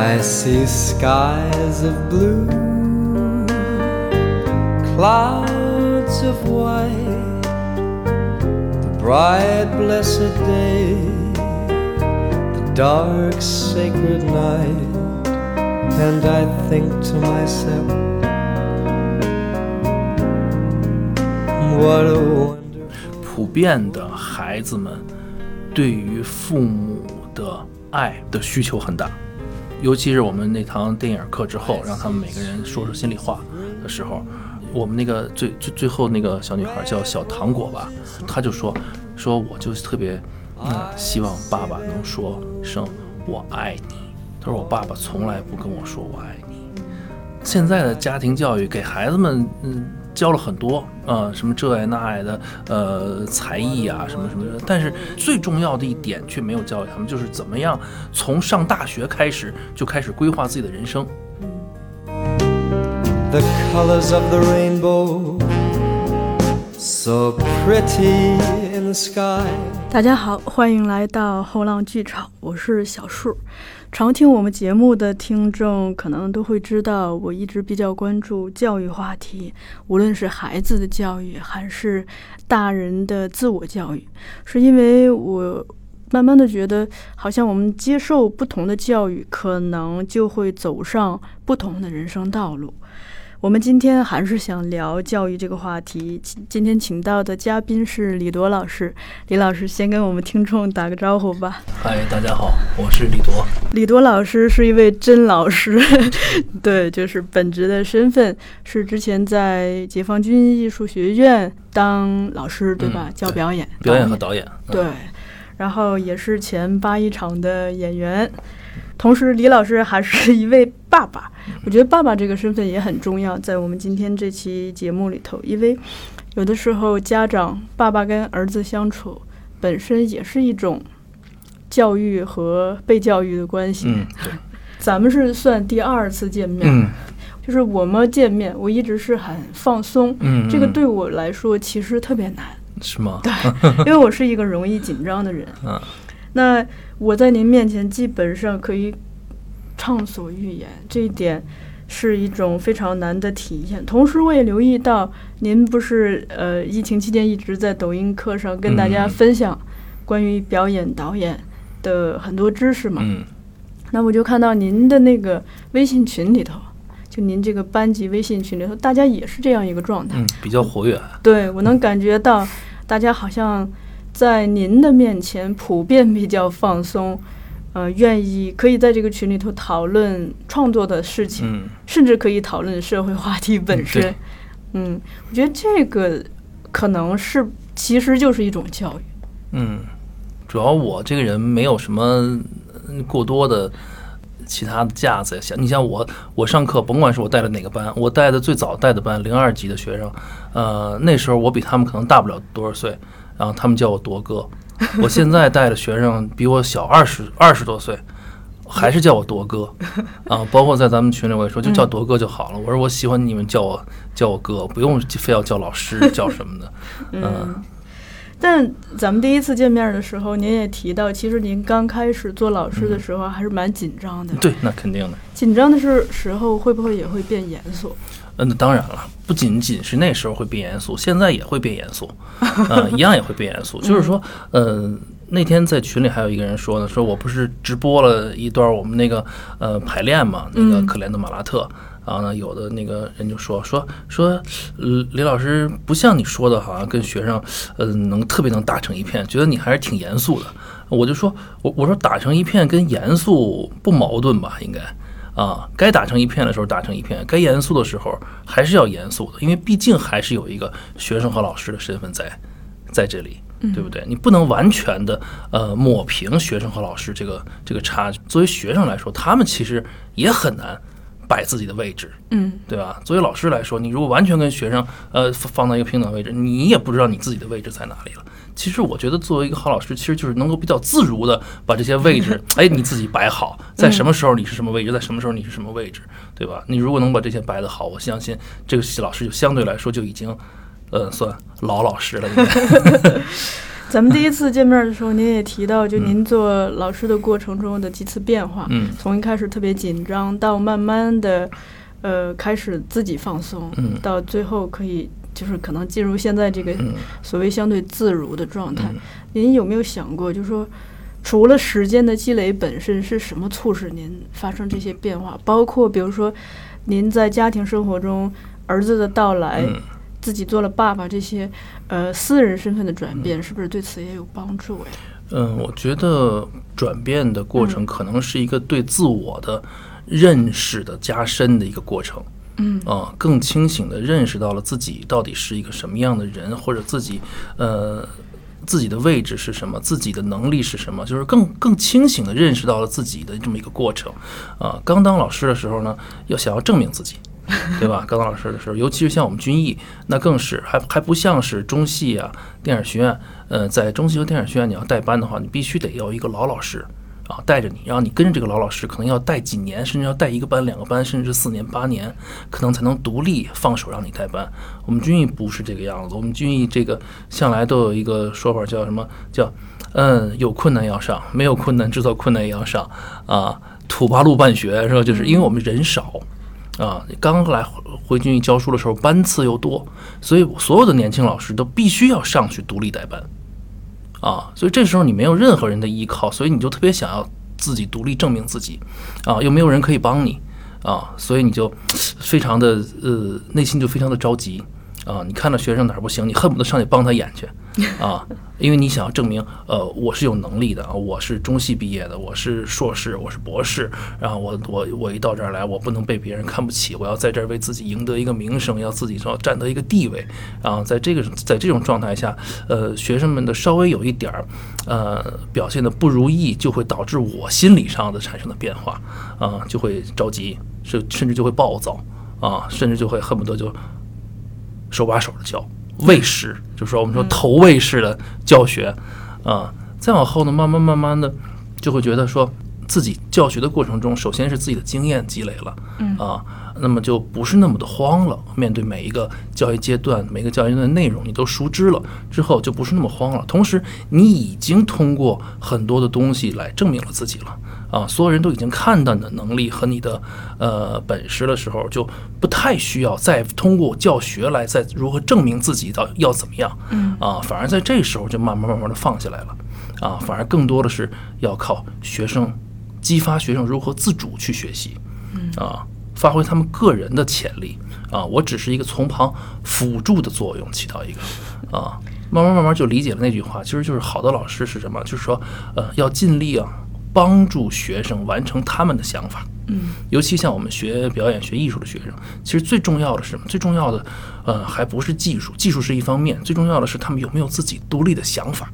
I see skies of blue, clouds of white, the bright blessed day, the dark sacred night, and I think to myself, what a wonderful. 普遍的孩子们对于父母的爱的需求很大，尤其是我们那堂电影课之后，让他们每个人说说心里话的时候，我们那个最最最后那个小女孩叫小糖果吧，她就说说我就特别嗯希望爸爸能说声我爱你。她说我爸爸从来不跟我说我爱你。现在的家庭教育给孩子们嗯。教了很多啊，什么这爱那爱的，呃，才艺啊，什么什么的。但是最重要的一点却没有教给他们，就是怎么样从上大学开始就开始规划自己的人生。The colors of the rainbow, so pretty in the sky. 大家好，欢迎来到后浪剧场，我是小树。常听我们节目的听众可能都会知道，我一直比较关注教育话题，无论是孩子的教育还是大人的自我教育，是因为我慢慢的觉得，好像我们接受不同的教育，可能就会走上不同的人生道路。我们今天还是想聊教育这个话题。今今天请到的嘉宾是李铎老师，李老师先跟我们听众打个招呼吧。嗨，大家好，我是李铎。李铎老师是一位真老师，对，就是本职的身份是之前在解放军艺术学院当老师，对吧？嗯教表演，表演和导演，嗯对，然后也是前八一厂的演员。同时，李老师还是一位爸爸。我觉得爸爸这个身份也很重要，在我们今天这期节目里头，因为有的时候家长爸爸跟儿子相处本身也是一种教育和被教育的关系。嗯，对，咱们是算第二次见面，嗯就是我们见面，我一直是很放松。嗯，嗯这个对我来说其实特别难，是吗？对因为我是一个容易紧张的人。嗯那我在您面前基本上可以畅所欲言，这一点是一种非常难的体验。同时，我也留意到您不是呃疫情期间一直在抖音课上跟大家嗯分享关于表演导演的很多知识嘛？嗯那我就看到您的那个微信群里头，就您这个班级微信群里头，大家也是这样一个状态。嗯，比较活跃。对我能感觉到，大家好像在您的面前普遍比较放松，呃，愿意可以在这个群里头讨论创作的事情，嗯甚至可以讨论社会话题本身对。嗯，我觉得这个可能是其实就是一种教育。嗯，主要我这个人没有什么嗯过多的其他的架子呀。像你像我，我上课甭管是我带的哪个班，我带的最早带的班零二级的学生，呃，那时候我比他们可能大不了多少岁，然后他们叫我铎哥。我现在带的学生比我小二十二十多岁。还是叫我铎哥啊，包括在咱们群里我也说，就叫铎哥就好了。我说我喜欢你们叫我叫我哥，不用非要叫老师叫什么的。嗯但咱们第一次见面的时候，您也提到，其实您刚开始做老师的时候还是蛮紧张的。对，那肯定的。紧张的是时候，会不会也会变严肃？嗯，当然了，不仅仅是那时候会变严肃，现在也会变严肃，呃，一样也会变严肃。就是说，呃，那天在群里还有一个人说呢，说我不是直播了一段我们那个呃排练嘛，那个嗯可怜的马拉特。然后呢，有的那个人就说说说，呃，李老师不像你说的，好像跟学生，呃，能特别能打成一片，觉得你还是挺严肃的。我就说，我我说打成一片跟严肃不矛盾吧，应该。啊，该打成一片的时候打成一片，该严肃的时候还是要严肃的，因为毕竟还是有一个学生和老师的身份在在这里，对不对？你不能完全的呃抹平学生和老师这个这个差距。作为学生来说，他们其实也很难摆自己的位置，嗯，对吧？作为老师来说，你如果完全跟学生呃放放到一个平等位置，你也不知道你自己的位置在哪里了。其实我觉得作为一个好老师，其实就是能够比较自如的把这些位置，哎，你自己摆好，在什么时候你是什么位置，在什么时候你是什么位置，对吧？你如果能把这些摆得好，我相信这个老师就相对来说就已经，呃，算老老师了。咱们第一次见面的时候，您也提到，就您做老师的过程中的几次变化，嗯。从一开始特别紧张，到慢慢的，呃，开始自己放松，嗯。到最后可以就是可能进入现在这个嗯。所谓相对自如的状态。嗯。您有没有想过，就是说，除了时间的积累本身，是什么促使您发生这些变化？包括比如说，您在家庭生活中儿子的到来，嗯自己做了爸爸这些，呃，私人身份的转变，是不是对此也有帮助呀？嗯，我觉得转变的过程可能是一个对自我的认识的加深的一个过程。嗯啊，更清醒的认识到了自己到底是一个什么样的人，或者自己呃自己的位置是什么，自己的能力是什么，就是更更清醒的认识到了自己的这么一个过程。啊，刚当老师的时候呢，要想要证明自己。对吧？刚老师的时候，尤其是像我们军艺，那更是还还不像是中戏啊、电影学院。呃，在中戏和电影学院，你要带班的话，你必须得要一个老老师啊带着你，然后你跟着这个老老师，可能要带几年，甚至要带一个班、两个班，甚至四年、八年，可能才能独立放手让你带班。我们军艺不是这个样子，我们军艺这个向来都有一个说法，叫什么叫嗯，有困难要上，没有困难制造困难也要上啊。土八路办学是吧？就是因为我们人少。啊，刚来回军艺教书的时候，班次又多，所以所有的年轻老师都必须要上去独立带班，啊，所以这时候你没有任何人的依靠，所以你就特别想要自己独立证明自己，啊，又没有人可以帮你，啊，所以你就非常的呃内心就非常的着急，啊，你看到学生哪儿不行，你恨不得上去帮他演去，啊，因为你想要证明，呃，我是有能力的啊，我是中戏毕业的，我是硕士，我是博士，然后我我我一到这儿来，我不能被别人看不起，我要在这儿为自己赢得一个名声，要自己说占得一个地位，啊，在这个在这种状态下，呃，学生们的稍微有一点儿，呃，表现的不如意，就会导致我心理上的产生的变化，啊，就会着急，甚甚至就会暴躁，啊，甚至就会恨不得就手把手的教。喂食，就是说我们说投喂式的教学，啊，再往后呢，慢慢慢慢的就会觉得说自己教学的过程中，首先是自己的经验积累了，啊，那么就不是那么的慌了。面对每一个教育阶段，每个教育阶段的内容，你都熟知了之后，就不是那么慌了。同时，你已经通过很多的东西来证明了自己了。啊，所有人都已经看到你的能力和你的呃本事的时候，就不太需要再通过教学来再如何证明自己到要怎么样。嗯啊，反而在这时候就慢慢慢慢的放下来了。啊，反而更多的是要靠学生激发学生如何自主去学习。啊，发挥他们个人的潜力。啊，我只是一个从旁辅助的作用，起到一个啊，慢慢慢慢就理解了那句话，其实就是好的老师是什么？就是说，呃，要尽力啊。帮助学生完成他们的想法，嗯，尤其像我们学表演、学艺术的学生，其实最重要的是什么？最重要的，呃，还不是技术，技术是一方面，最重要的是他们有没有自己独立的想法，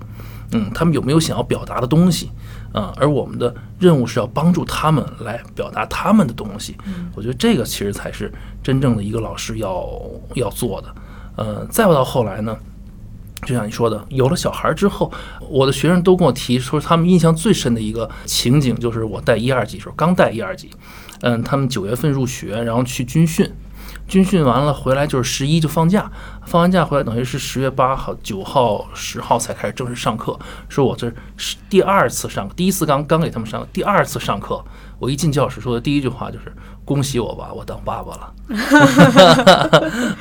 嗯，他们有没有想要表达的东西，啊、而我们的任务是要帮助他们来表达他们的东西。我觉得这个其实才是真正的一个老师要要做的。呃，再到后来呢？就像你说的，有了小孩之后，我的学生都跟我提说，他们印象最深的一个情景就是我带一二级时候，刚带一二级，嗯，他们九月份入学，然后去军训，军训完了回来就是十一就放假，放完假回来等于是十月八号、九号、十号才开始正式上课。说我这是第二次上课，第一次刚刚给他们上，第二次上课，我一进教室说的第一句话就是恭喜我吧，我当爸爸了。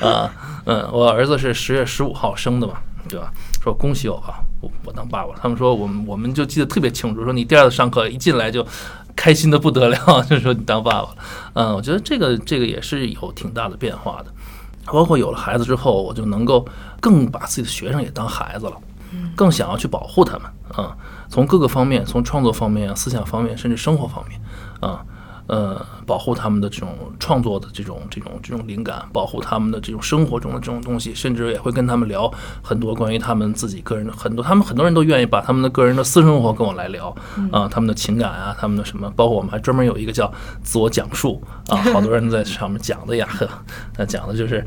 啊，嗯，我儿子是十月十五号生的嘛。对吧？说恭喜我吧，我我当爸爸了。他们说我们我们就记得特别清楚，说你第二次上课一进来就开心的不得了，就说你当爸爸了。嗯，我觉得这个这个也是有挺大的变化的。包括有了孩子之后，我就能够更把自己的学生也当孩子了，更想要去保护他们啊。从各个方面，从创作方面、思想方面，甚至生活方面啊。呃，保护他们的这种创作的这种这种这种灵感，保护他们的这种生活中的这种东西，甚至也会跟他们聊很多关于他们自己个人的很多，他们很多人都愿意把他们的个人的私生活跟我来聊啊，他们的情感啊，他们的什么，包括我们还专门有一个叫自我讲述啊，好多人在上面讲的呀，呵，那讲的就是。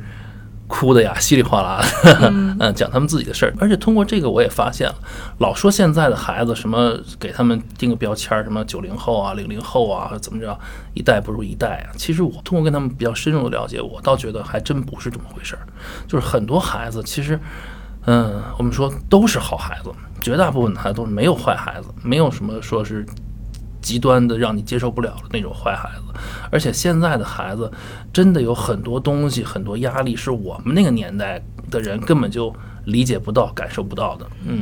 哭的呀，稀里哗啦的，嗯，讲他们自己的事儿。而且通过这个，我也发现了，老说现在的孩子什么给他们定个标签儿，什么九零后啊、零零后啊，怎么着，一代不如一代啊。其实我通过跟他们比较深入的了解，我倒觉得还真不是这么回事儿。就是很多孩子其实，嗯，我们说都是好孩子，绝大部分的孩子都是没有坏孩子，没有什么说是极端的让你接受不了的那种坏孩子。而且现在的孩子真的有很多东西、很多压力是我们那个年代的人根本就理解不到、感受不到的。嗯。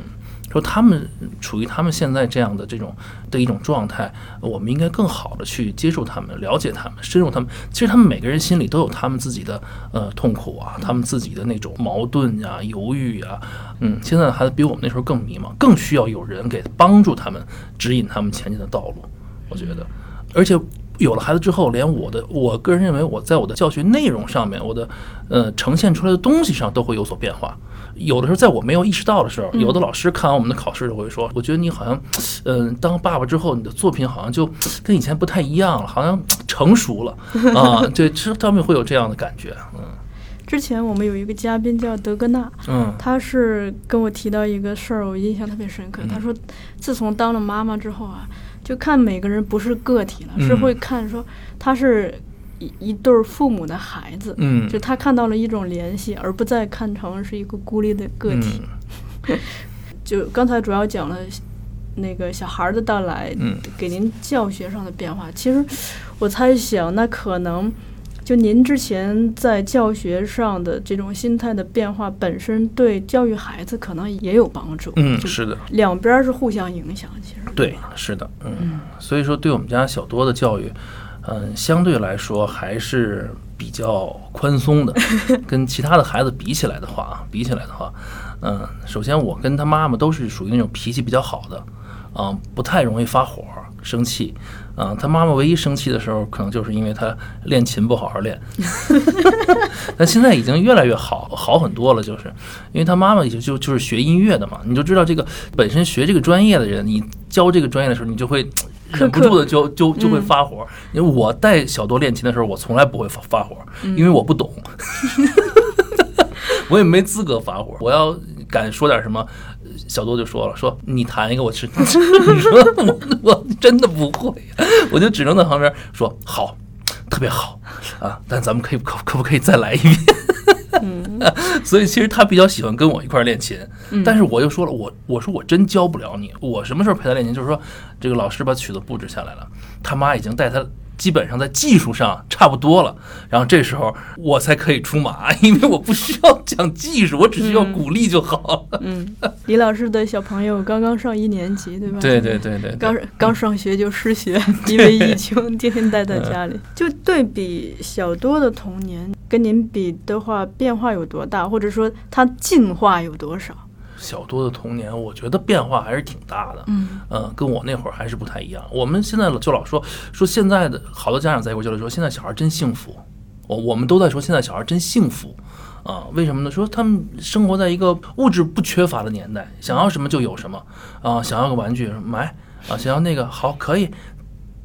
说他们处于他们现在这样的这种的一种状态，我们应该更好的去接受他们、了解他们、深入他们。其实他们每个人心里都有他们自己的呃痛苦啊，他们自己的那种矛盾呀、犹豫呀。嗯，现在的孩子比我们那时候更迷茫，更需要有人给帮助他们、指引他们前进的道路。我觉得，而且有了孩子之后，连我的我个人认为，我在我的教学内容上面，我的呃呈现出来的东西上都会有所变化。有的时候，在我没有意识到的时候，有的老师看完我们的考试就会说：“我觉得你好像，嗯，当爸爸之后，你的作品好像就跟以前不太一样了，好像成熟了啊。”对，其实他们会有这样的感觉。嗯，之前我们有一个嘉宾叫德格纳，嗯，他是跟我提到一个事儿，我印象特别深刻。他说，自从当了妈妈之后啊，就看每个人不是个体了，是会看说他是。一一对父母的孩子，嗯，就他看到了一种联系，而不再看成是一个孤立的个体。就刚才主要讲了那个小孩的到来，嗯，给您教学上的变化。其实我猜想，那可能就您之前在教学上的这种心态的变化，本身对教育孩子可能也有帮助。嗯，是的，两边是互相影响。其实对，是的，嗯，所以说对我们家小多的教育。嗯，相对来说还是比较宽松的，跟其他的孩子比起来的话，比起来的话，嗯，首先我跟他妈妈都是属于那种脾气比较好的，啊，不太容易发火、生气，啊，他妈妈唯一生气的时候，可能就是因为他练琴不好好练，但现在已经越来越好，好很多了，就是因为他妈妈就就就是学音乐的嘛，你就知道这个本身学这个专业的人，你教这个专业的时候，你就会。忍不住的就就就会发火，因为我带小多练琴的时候，我从来不会发发火，因为我不懂 我也没资格发火。我要敢说点什么，小多就说了，说你弹一个我吃，你说我我真的不会，我就只能在旁边说好，特别好啊，但咱们可以可可不可以再来一遍？嗯，所以其实他比较喜欢跟我一块练琴，但是我又说了，我我说我真教不了你，我什么时候陪他练琴？就是说，这个老师把曲子布置下来了，他妈已经带他。基本上在技术上差不多了，然后这时候我才可以出马，因为我不需要讲技术，我只需要鼓励就好了。嗯，李老师的小朋友刚刚上一年级，对吧？对对对对，刚刚上学就失学，因为疫情天天待在家里。就对比小多的童年，跟您比的话，变化有多大，或者说他进化有多少？小多的童年，我觉得变化还是挺大的。嗯，呃，跟我那会儿还是不太一样。我们现在就老说说现在的好多家长在一块交流说，现在小孩真幸福。我我们都在说现在小孩真幸福啊？为什么呢？说他们生活在一个物质不缺乏的年代，想要什么就有什么啊，想要个玩具买啊，想要那个好可以。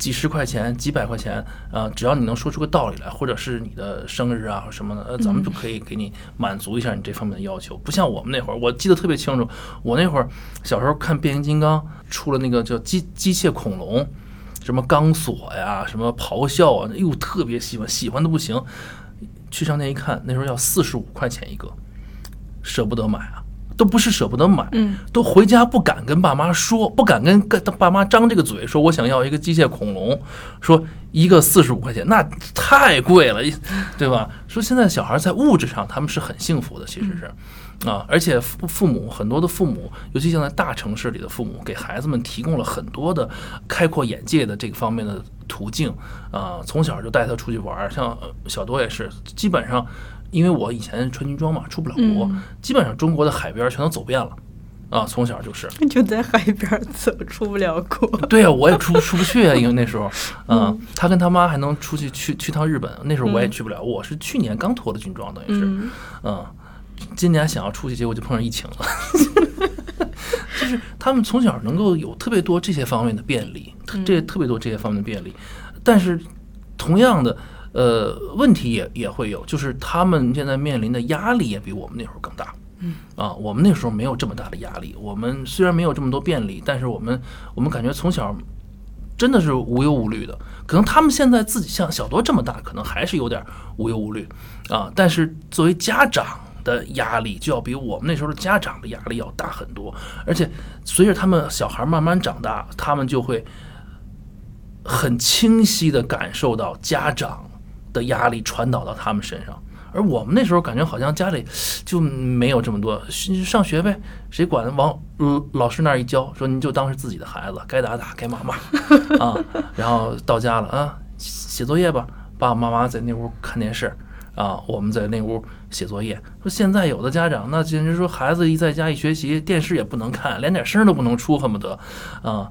几十块钱、几百块钱，啊，只要你能说出个道理来，或者是你的生日啊什么的，呃，咱们就可以给你满足一下你这方面的要求。不像我们那会儿，我记得特别清楚，我那会儿小时候看变形金刚出了那个叫机机械恐龙，什么钢索呀，什么咆哮啊，哎呦，特别喜欢，喜欢的不行。去商店一看，那时候要四十五块钱一个，舍不得买啊。都不是舍不得买，嗯，都回家不敢跟爸妈说，不敢跟跟爸妈张这个嘴，说我想要一个机械恐龙，说一个四十五块钱，那太贵了，对吧？说现在小孩在物质上他们是很幸福的，其实是，啊，而且父父母很多的父母，尤其像在大城市里的父母，给孩子们提供了很多的开阔眼界的这个方面的途径，啊，从小就带他出去玩，像小多也是，基本上。因为我以前穿军装嘛，出不了国，基本上中国的海边全都走遍了，啊，从小就是就在海边走，出不了国。对啊，我也出出不去啊，因为那时候，嗯，他跟他妈还能出去去去趟日本，那时候我也去不了。我是去年刚脱的军装，等于是，嗯，今年想要出去，结果就碰上疫情了。就是他们从小能够有特别多这些方面的便利，这特别多这些方面的便利，但是同样的。呃，问题也也会有，就是他们现在面临的压力也比我们那时候更大。嗯，啊，我们那时候没有这么大的压力。我们虽然没有这么多便利，但是我们我们感觉从小真的是无忧无虑的。可能他们现在自己像小多这么大，可能还是有点无忧无虑啊。但是作为家长的压力就要比我们那时候的家长的压力要大很多，而且随着他们小孩慢慢长大，他们就会很清晰的感受到家长的压力传导到他们身上。而我们那时候感觉好像家里就没有这么多，上学呗，谁管？往老师那儿一教，说您就当是自己的孩子，该打打，该骂骂啊。然后到家了啊，写作业吧，爸爸妈妈在那屋看电视啊，我们在那屋写作业。说现在有的家长那简直说孩子一在家一学习，电视也不能看，连点声都不能出，恨不得啊。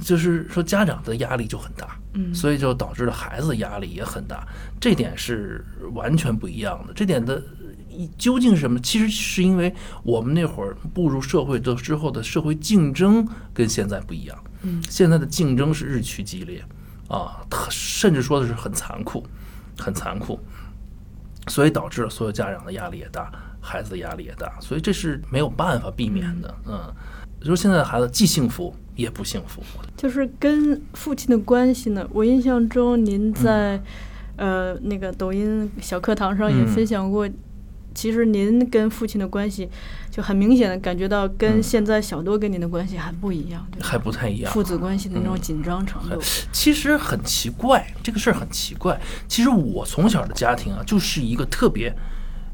就是说，家长的压力就很大，嗯，所以就导致了孩子压力也很大，这点是完全不一样的。这点的究竟是什么？其实是因为我们那会儿步入社会的之后的社会竞争跟现在不一样，嗯，现在的竞争是日趋激烈啊，甚至说的是很残酷，很残酷，所以导致了所有家长的压力也大，孩子的压力也大，所以这是没有办法避免的，嗯。就是现在的孩子既幸福也不幸福，就是跟父亲的关系呢。我印象中，您在呃那个抖音小课堂上也分享过，其实您跟父亲的关系就很明显的感觉到跟现在小多跟您的关系还不一样，还不太一样，父子关系的那种紧张程度。其实很奇怪，这个事儿很奇怪。其实我从小的家庭啊，就是一个特别。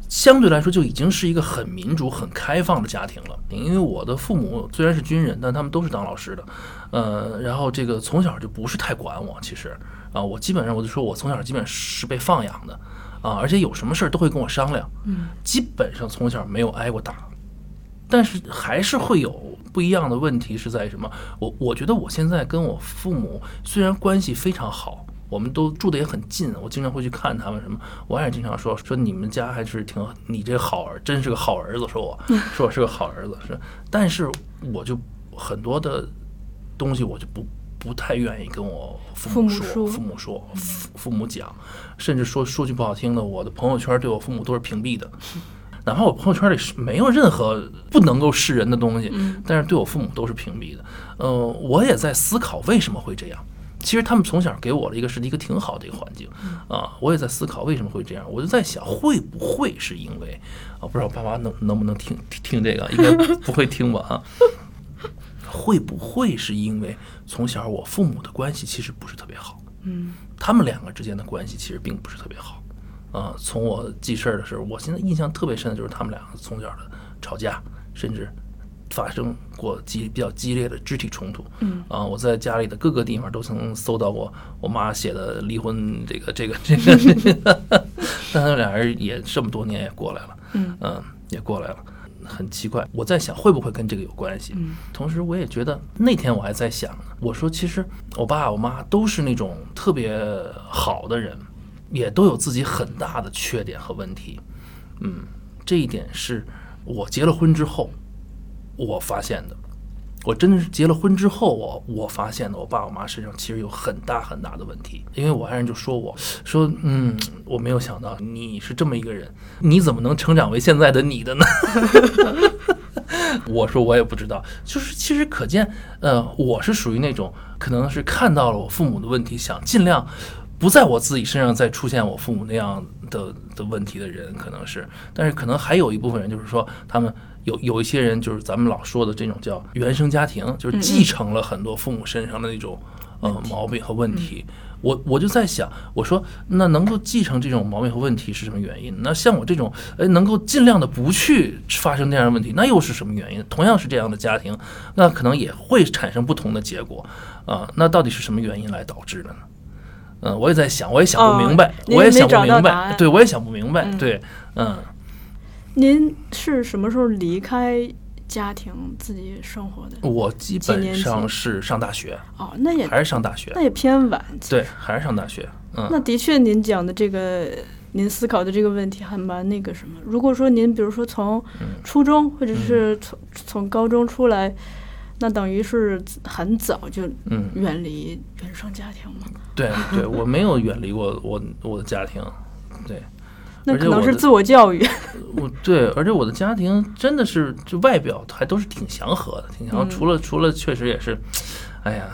相对来说就已经是一个很民主、很开放的家庭了。因为我的父母虽然是军人，但他们都是当老师的，呃，然后这个从小就不是太管我。其实啊，我基本上我就说我从小基本是被放养的啊，而且有什么事儿都会跟我商量。嗯，基本上从小没有挨过打，但是还是会有不一样的问题是在什么？我我觉得我现在跟我父母虽然关系非常好。我们都住的也很近，我经常会去看他们。什么，我也经常说说你们家还是挺你这好儿，真是个好儿子。说我 说我是个好儿子，是，但是我就很多的东西我就不不太愿意跟我父母说，父母说，父父母讲，甚至说说句不好听的，我的朋友圈对我父母都是屏蔽的，哪怕我朋友圈里是没有任何不能够示人的东西，但是对我父母都是屏蔽的。呃，我也在思考为什么会这样。其实他们从小给我了一个是一个挺好的一个环境，啊，我也在思考为什么会这样。我就在想，会不会是因为啊？不知道爸妈能能不能听听这个？应该不会听吧？啊，会不会是因为从小我父母的关系其实不是特别好？嗯，他们两个之间的关系其实并不是特别好。啊，从我记事儿的时候，我现在印象特别深的就是他们两个从小的吵架，甚至。发生过激比较激烈的肢体冲突，嗯。啊，我在家里的各个地方都曾搜到过我妈写的离婚这个 这个 这个，但他们俩人也这么多年也过来了，嗯。嗯，也过来了，很奇怪，我在想会不会跟这个有关系？嗯，同时我也觉得那天我还在想，我说其实我爸我妈都是那种特别好的人，也都有自己很大的缺点和问题，嗯，这一点是我结了婚之后。我发现的，我真的是结了婚之后，我我发现的，我爸我妈身上其实有很大很大的问题。因为我爱人就说我说，嗯，我没有想到你是这么一个人，你怎么能成长为现在的你的呢？我说我也不知道，就是其实可见，呃，我是属于那种可能是看到了我父母的问题，想尽量不在我自己身上再出现我父母那样的的问题的人，可能是，但是可能还有一部分人就是说他们。有有一些人就是咱们老说的这种叫原生家庭，就是继承了很多父母身上的那种呃毛病和问题。我我就在想，我说那能够继承这种毛病和问题是什么原因？那像我这种哎能够尽量的不去发生这样的问题，那又是什么原因？同样是这样的家庭，那可能也会产生不同的结果啊。那到底是什么原因来导致的呢？嗯，我也在想，我也想不明白，我也想不明白，对我也想不明白，对，嗯。您是什么时候离开家庭自己生活的？我基本上是上大学。哦，那也还是上大学，那也偏晚。对，还是上大学。嗯，那的确，您讲的这个，您思考的这个问题还蛮那个什么。如果说您比如说从初中或者是从从高中出来，那等于是很早就远离原生家庭嘛？对对，我没有远离过我我的家庭，对。那可能是自我教育，我对，而且我的家庭真的是，就外表还都是挺祥和的，挺祥。除了除了，确实也是，哎呀，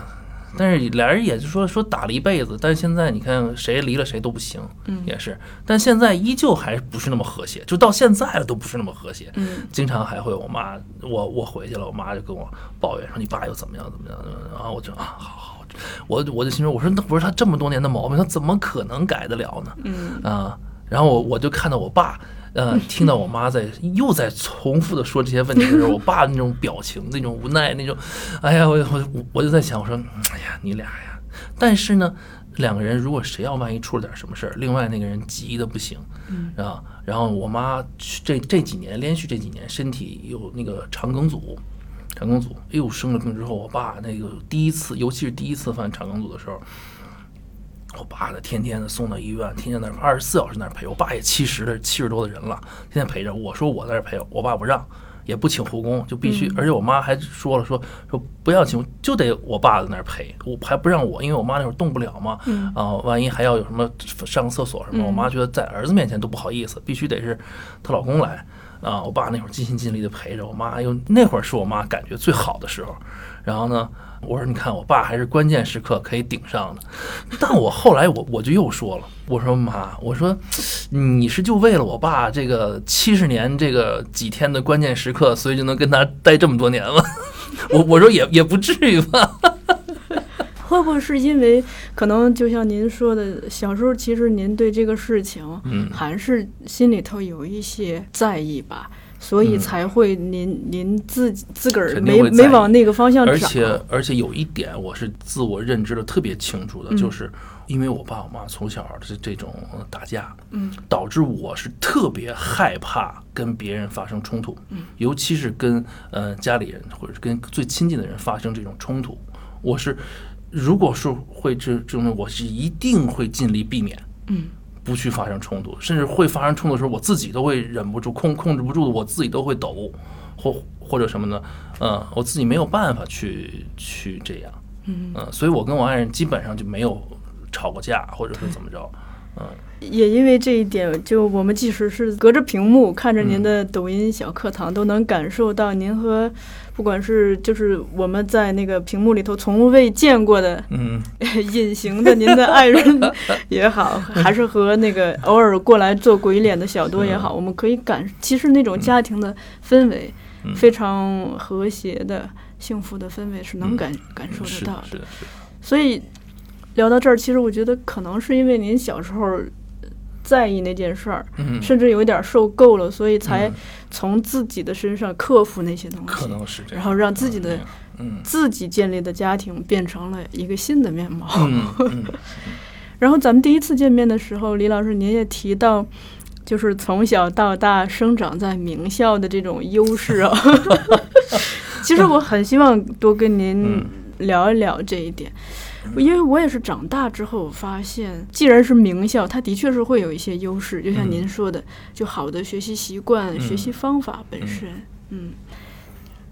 但是俩人也就说说打了一辈子，但是现在你看谁离了谁都不行，嗯也是，但现在依旧还不是那么和谐，就到现在了都不是那么和谐，嗯。经常还会我妈我我回去了，我妈就跟我抱怨说你爸又怎么样怎么样，然后我就啊好好，我我就心说我说那不是他这么多年的毛病，他怎么可能改得了呢？嗯。啊，然后我我就看到我爸，呃，听到我妈在又在重复的说这些问题的时候，我爸那种表情，那种无奈，那种，哎呀，我我我就在想，我说，哎呀，你俩呀，但是呢，两个人如果谁要万一出了点什么事儿，另外那个人急的不行，嗯啊，然后我妈这这几年连续这几年身体有那个肠梗阻。肠梗阻，哎呦，生了病之后，我爸那个第一次，尤其是第一次犯肠梗阻的时候，我爸呢，天天的送到医院，天天在那二十四小时在那陪我。我爸也七十的，七十多的人了，天天陪着。我说我在这陪，我爸不让，也不请护工，就必须。而且我妈还说了，说说不要请，就得我爸在那儿陪，我还不让我，因为我妈那会儿动不了嘛。嗯啊，万一还要有什么上厕所什么，嗯我妈觉得在儿子面前都不好意思，必须得是她老公来。啊，我爸那会儿尽心尽力的陪着我妈，又那会儿是我妈感觉最好的时候。然后呢，我说你看我爸还是关键时刻可以顶上的。但我后来我我就又说了，我说妈，我说你是就为了我爸这个七十年这个几天的关键时刻，所以就能跟他待这么多年吗？我我说也也不至于吧。会不会是因为可能就像您说的，小时候其实您对这个事情嗯还是心里头有一些在意吧，所以嗯。才会您您自己自个儿没没往那个方向找。而且而且有一点我是自我认知的特别清楚的，嗯。就是因为我爸我妈从小是这种呃打架，嗯。导致我是特别害怕跟别人发生冲突，嗯。尤其是跟呃家里人或者是跟最亲近的人发生这种冲突，我是如果是会这这种，我是一定会尽力避免。嗯不去发生冲突，甚至会发生冲突的时候，我自己都会忍不住控控制不住，我自己都会抖，或或者什么呢？嗯，我自己没有办法去去这样，嗯，嗯，所以我跟我爱人基本上就没有吵过架，或者是怎么着，嗯，也因为这一点，就我们即使是隔着屏幕看着您嗯。的抖音小课堂，都能感受到您和不管是就是我们在那个屏幕里头从未见过的嗯。隐形的您的爱人也好，还是和那个偶尔过来做鬼脸的小多也好，我们可以感，其实那种家庭的氛围嗯非常和谐的、幸福的氛围是能嗯感感受，得到的。所以聊到这儿，其实我觉得可能是因为您小时候在意那件事儿，嗯，甚至有一点受够了，所以才嗯从自己的身上克服那些东可西，能是这样，然后让自己的嗯自己建立的家庭变成了一个新的面貌。然后咱们第一次见面的时候，李老师您也提到，就是从小到大生长在名校的这种优势啊。其实我很希望多跟您嗯。聊一聊这一点，因为我也是长大之后发现，既然是名校，它的确是会有一些优势，就像嗯。您说的，就好的学习习惯、嗯学习。方法本身，嗯，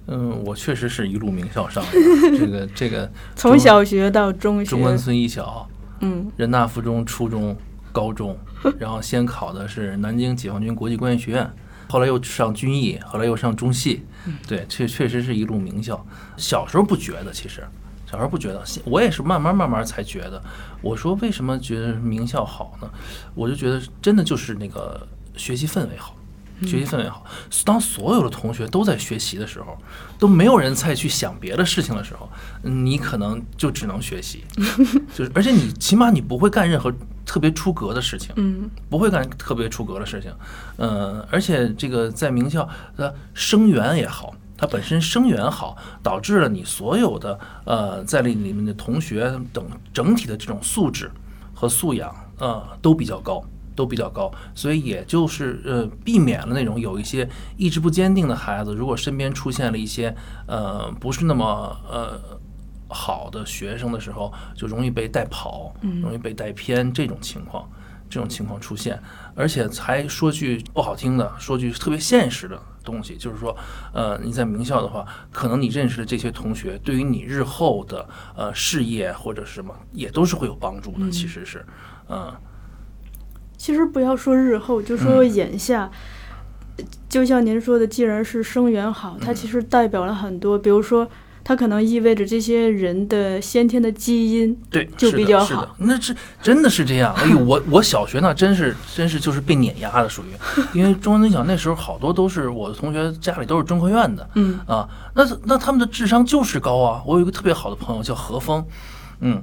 嗯，我确实是一路名校上来的，这个这个 从小学到中学中，关村一小，嗯人大附中初中、高中，然后先考的是南京解放军国际关系学院，后来又上军艺，后来又上中戏，对，确确实是一路名校。小时候不觉得，其实小时候不觉得，我也是慢慢慢慢才觉得。我说为什么觉得名校好呢？我就觉得真的就是那个学习氛围好。学习氛围好，当所有的同学都在学习的时候，都没有人再去想别的事情的时候，嗯你可能就只能学习，就是而且你起码你不会干任何特别出格的事情，嗯不会干特别出格的事情，嗯，而且这个在名校的生源也好，它本身生源好，导致了你所有的呃在里里面的同学等整体的这种素质和素养，呃，都比较高。都比较高，所以也就是呃避免了那种有一些意志不坚定的孩子，如果身边出现了一些呃不是那么呃好的学生的时候，就容易被带跑，容易被带偏这种情况。这种情况出现，而且还说句不好听的，说句特别现实的东西，就是说，呃，你在名校的话，可能你认识的这些同学，对于你日后的呃事业或者是什么，也都是会有帮助的。其实是，嗯。其实不要说日后，就说眼下，就像您说的，既然是生源好，它其实代表了很多，比如说他可能意味着这些人的先天的基因，对，就比较，是的，那这真的是这样，哎呦，我我小学那真是真是就是被碾压的属于，因为中央音响那时候好多都是我的同学家里都是中科院的，嗯，啊，那那他们的智商就是高啊，我有一个特别好的朋友叫何峰，嗯，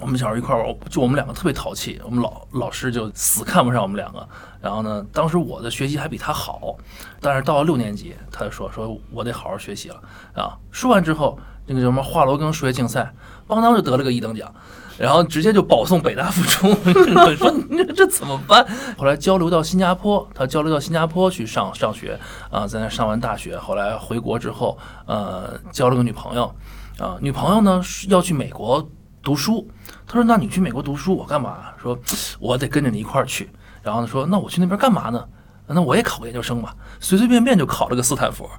我们小时候一块玩，就我们两个特别淘气，我们老老师就死看不上我们两个。然后呢当时我的学习还比他好但是到了六年级他就说说我得好好学习了啊说完之后那个什么华罗庚数学竞赛咣当就得了个一等奖然后直接就保送北大附中。我 说你这怎么办？后来交流到新加坡他交流到新加坡去上上学啊在那上完大学后来回国之后呃交了个女朋友啊女朋友呢要去美国读书。他说那你去美国读书我干嘛？说我得跟着你一块儿去。然后呢？说那我去那边干嘛呢？那我也考个研究生吧，随随便便就考了个斯坦福。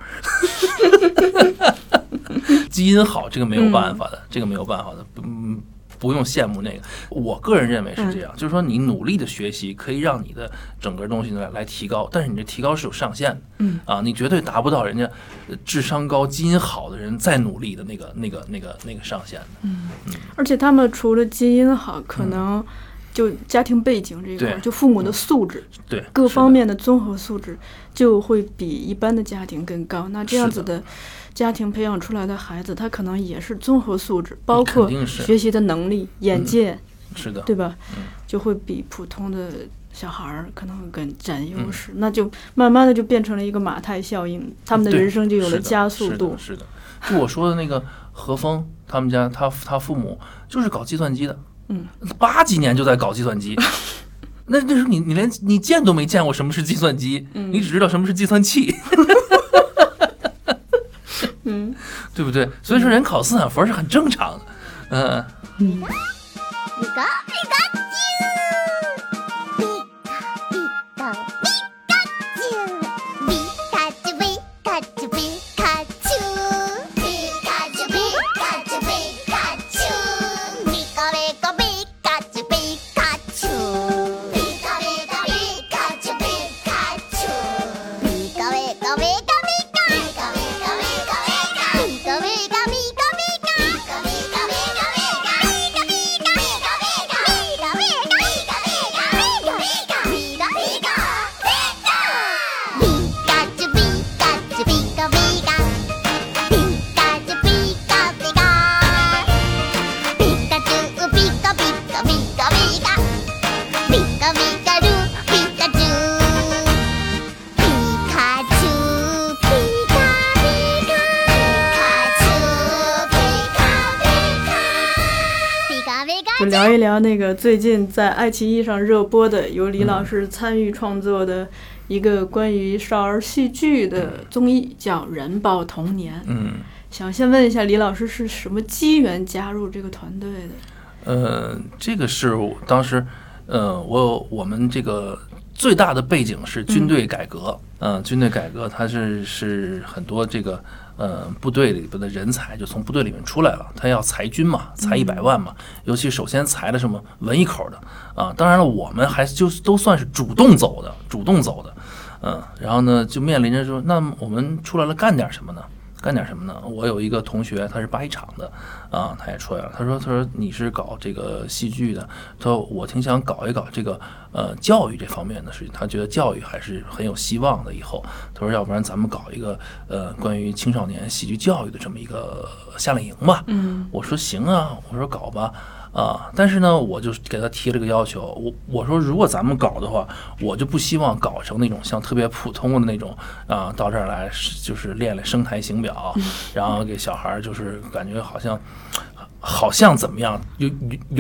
基因好，这个没有办法的，这个没有办法的，不不用羡慕那个。我个人认为是这样，就是说你努力的学习可以让你的整个东西来来提高，但是你这提高是有上限的。嗯啊，你绝对达不到人家智商高、基因好的人再努力的那个、那个、那个、那个上限的。嗯，而且他们除了基因好，可能。就家庭背景这一块，就父母的素质，对各方面的综合素质，就会比一般的家庭更高。那这样子的家庭培养出来的孩子，他可能也是综合素质，包括学习的能力、眼界，是的，对吧？就会比普通的小孩儿可能会更占优势。那就慢慢的就变成了一个马太效应，他们的人生就有了加速度。是的，就我说的那个何峰，他们家他他父母就是搞计算机的。嗯，八几年就在搞计算机。那那时候你你连你见都没见过什么是计算机，你只知道什么是计算器。嗯，对不对？所以说人考斯坦福是很正常的。嗯。个最近在爱奇艺上热播的，由李老师参与创作的一个关于少儿戏剧的综艺，叫《人报童年》。嗯，想先问一下李老师是什么机缘加入这个团队的？呃，这个是我当时，呃，我我们这个最大的背景是军队改革，嗯、军队改革它是是很多这个呃部队里边的人才就从部队里面出来了，他要裁军嘛，裁一百万嘛，尤其首先裁的什么文艺口的啊，当然了，我们还就都算是主动走的，主动走的，嗯，然后呢就面临着说，那我们出来了干点什么呢？干点什么呢？我有一个同学，他是八一厂的，啊，他也出来了。他说：“他说你是搞这个戏剧的，他说我挺想搞一搞这个呃教育这方面的事情。他觉得教育还是很有希望的。以后他说，要不然咱们搞一个呃关于青少年戏剧教育的这么一个夏令营吧。嗯，我说行啊，我说搞吧。啊，但是呢，我就给他提了个要求，我我说如果咱们搞的话，我就不希望搞成那种像特别普通的那种啊，到这儿来就是练练声台形表，然后给小孩儿就是感觉好像好像怎么样，有有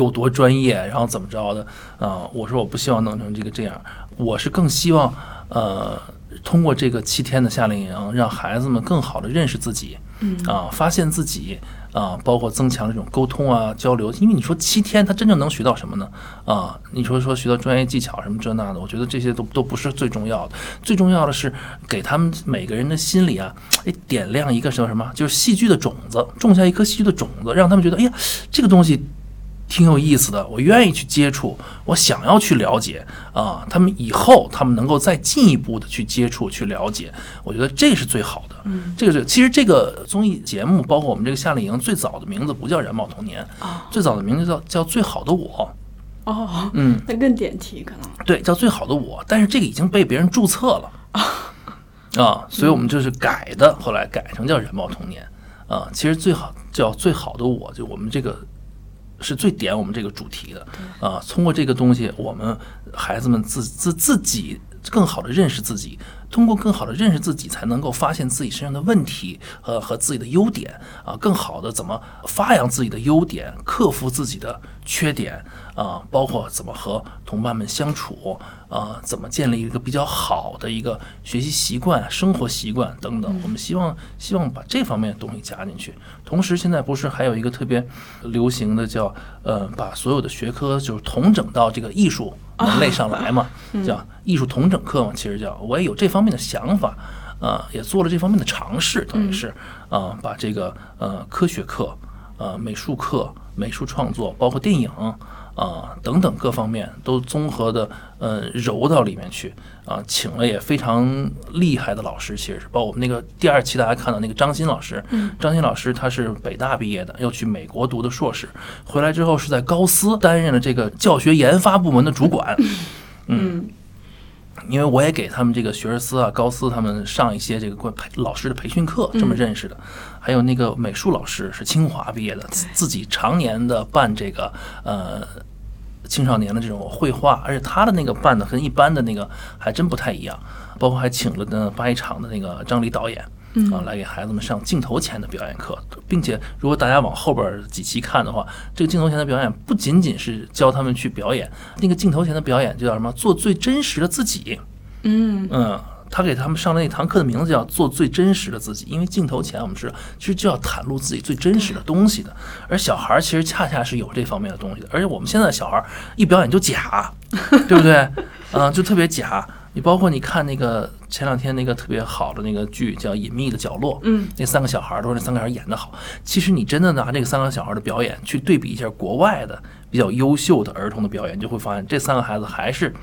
有多专业，然后怎么着的啊？我说我不希望弄成这个这样，我是更希望呃通过这个七天的夏令营，让孩子们更好的认识自己，嗯啊，发现自己啊，包括增强这种沟通啊、交流。因为你说七天，他真正能学到什么呢？啊，你说说学到专业技巧什么这那的，我觉得这些都都不是最重要的。最重要的是给他们每个人的心里啊，哎，点亮一个什么什么，就是戏剧的种子，种下一颗戏剧的种子，让他们觉得，哎呀，这个东西。挺有意思的，我愿意去接触，我想要去了解啊，他们以后他们能够再进一步的去接触、去了解，我觉得这是最好的。嗯，这个是其实这个综艺节目，包括我们这个夏令营，最早的名字不叫《燃爆童年》，最早的名字叫叫《最好的我》。哦，嗯，那更点题可能。对，叫最好的我，但是这个已经被别人注册了啊，所以我们就是改的，后来改成叫燃爆童年啊。其实最好叫最好的我，就我们这个是最点我们这个主题的啊。通过这个东西，我们孩子们自自自己更好的认识自己，通过更好的认识自己，才能够发现自己身上的问题和和自己的优点啊，更好的怎么发扬自己的优点，克服自己的缺点啊，包括怎么和同伴们相处啊，怎么建立一个比较好的一个学习习惯、生活习惯等等。我们希望希望把这方面的东西加进去。同时，现在不是还有一个特别流行的叫呃，把所有的学科就是统整到这个艺术门类上来嘛，叫艺术统整课嘛，其实叫我也有这方面的想法。啊，也做了这方面的尝试，等于是啊，把这个呃科学课、呃美术课、美术创作，包括电影啊等等各方面都综合的呃揉到里面去啊，请了也非常厉害的老师，其实是包括我们那个第二期大家看到那个张欣老师，张欣老师他是北大毕业的，又去美国读的硕士，回来之后是在高斯担任了这个教学研发部门的主管，嗯因为我也给他们这个学而思啊、高斯他们上一些这个关培老师的培训课，这么认识的。还有那个美术老师是清华毕业的，自自己常年的办这个呃青少年的这种绘画，而且他的那个办的跟一般的那个还真不太一样。包括还请了呢八一厂的那个张黎导演。啊，来给孩子们上镜头前的表演课，并且如果大家往后边几期看的话，这个镜头前的表演不仅仅是教他们去表演，那个镜头前的表演就叫什么？做最真实的自己。嗯嗯，他给他们上的那堂课的名字叫“做最真实的自己”，因为镜头前我们是其实就要袒露自己最真实的东西的，而小孩儿其实恰恰是有这方面的东西的，而且我们现在的小孩儿一表演就假，对不对？嗯，就特别假。你包括你看那个前两天那个特别好的那个剧叫《隐秘的角落》，嗯，那三个小孩儿都说那三个小孩儿演得好。其实你真的拿这个三个小孩儿的表演去对比一下国外的比较优秀的儿童的表演，就会发现这三个孩子还是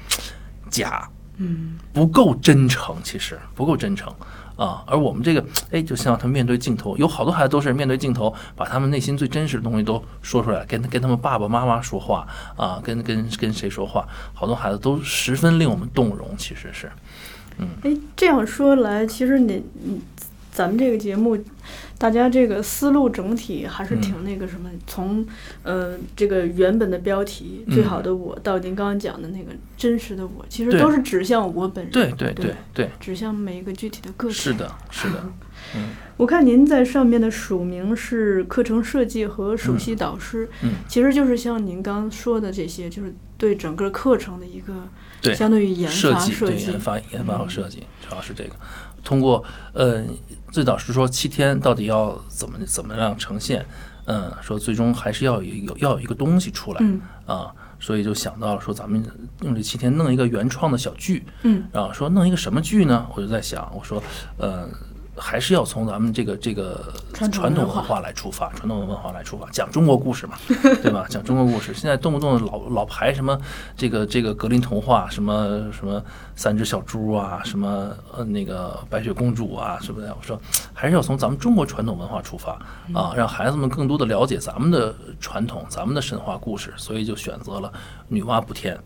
假，嗯，不够真诚，其实不够真诚啊。而我们这个，哎，就像他面对镜头，有好多孩子都是面对镜头，把他们内心最真实的东西都说出来，跟跟他们爸爸妈妈说话啊，跟跟跟谁说话，好多孩子都十分令我们动容，其实是。嗯哎，这样说来，其实你你咱们这个节目，大家这个思路整体还是挺那个什么，从呃这个原本的标题“最好的我”到您刚刚讲的那个真实的我，其实都是指向我本人，对对对对对，指向每一个具体的个体。是的，是的，嗯。我看您在上面的署名是课程设计和首席导师，嗯。其实就是像您刚刚说的这些，就是对整个课程的一个对相对于研发设计对研发研发和设计，主要是这个。通过呃，最早是说七天到底要怎么怎么样呈现，嗯，说最终还是要有一个要有一个东西出来，嗯啊，所以就想到了说咱们用这七天弄一个原创的小剧，嗯然后说弄一个什么剧呢？我就在想，我说呃。还是要从咱们这个这个传统文化来出发，传统文化来出发，讲中国故事嘛，对吧？讲中国故事，现在动不动老老排什么这个这个格林童话，什么什么三只小猪啊，什么呃那个白雪公主啊，什么的？我说还是要从咱们中国传统文化出发啊，让孩子们更多的了解咱们的传统，咱们的神话故事，所以就选择了女娲补天。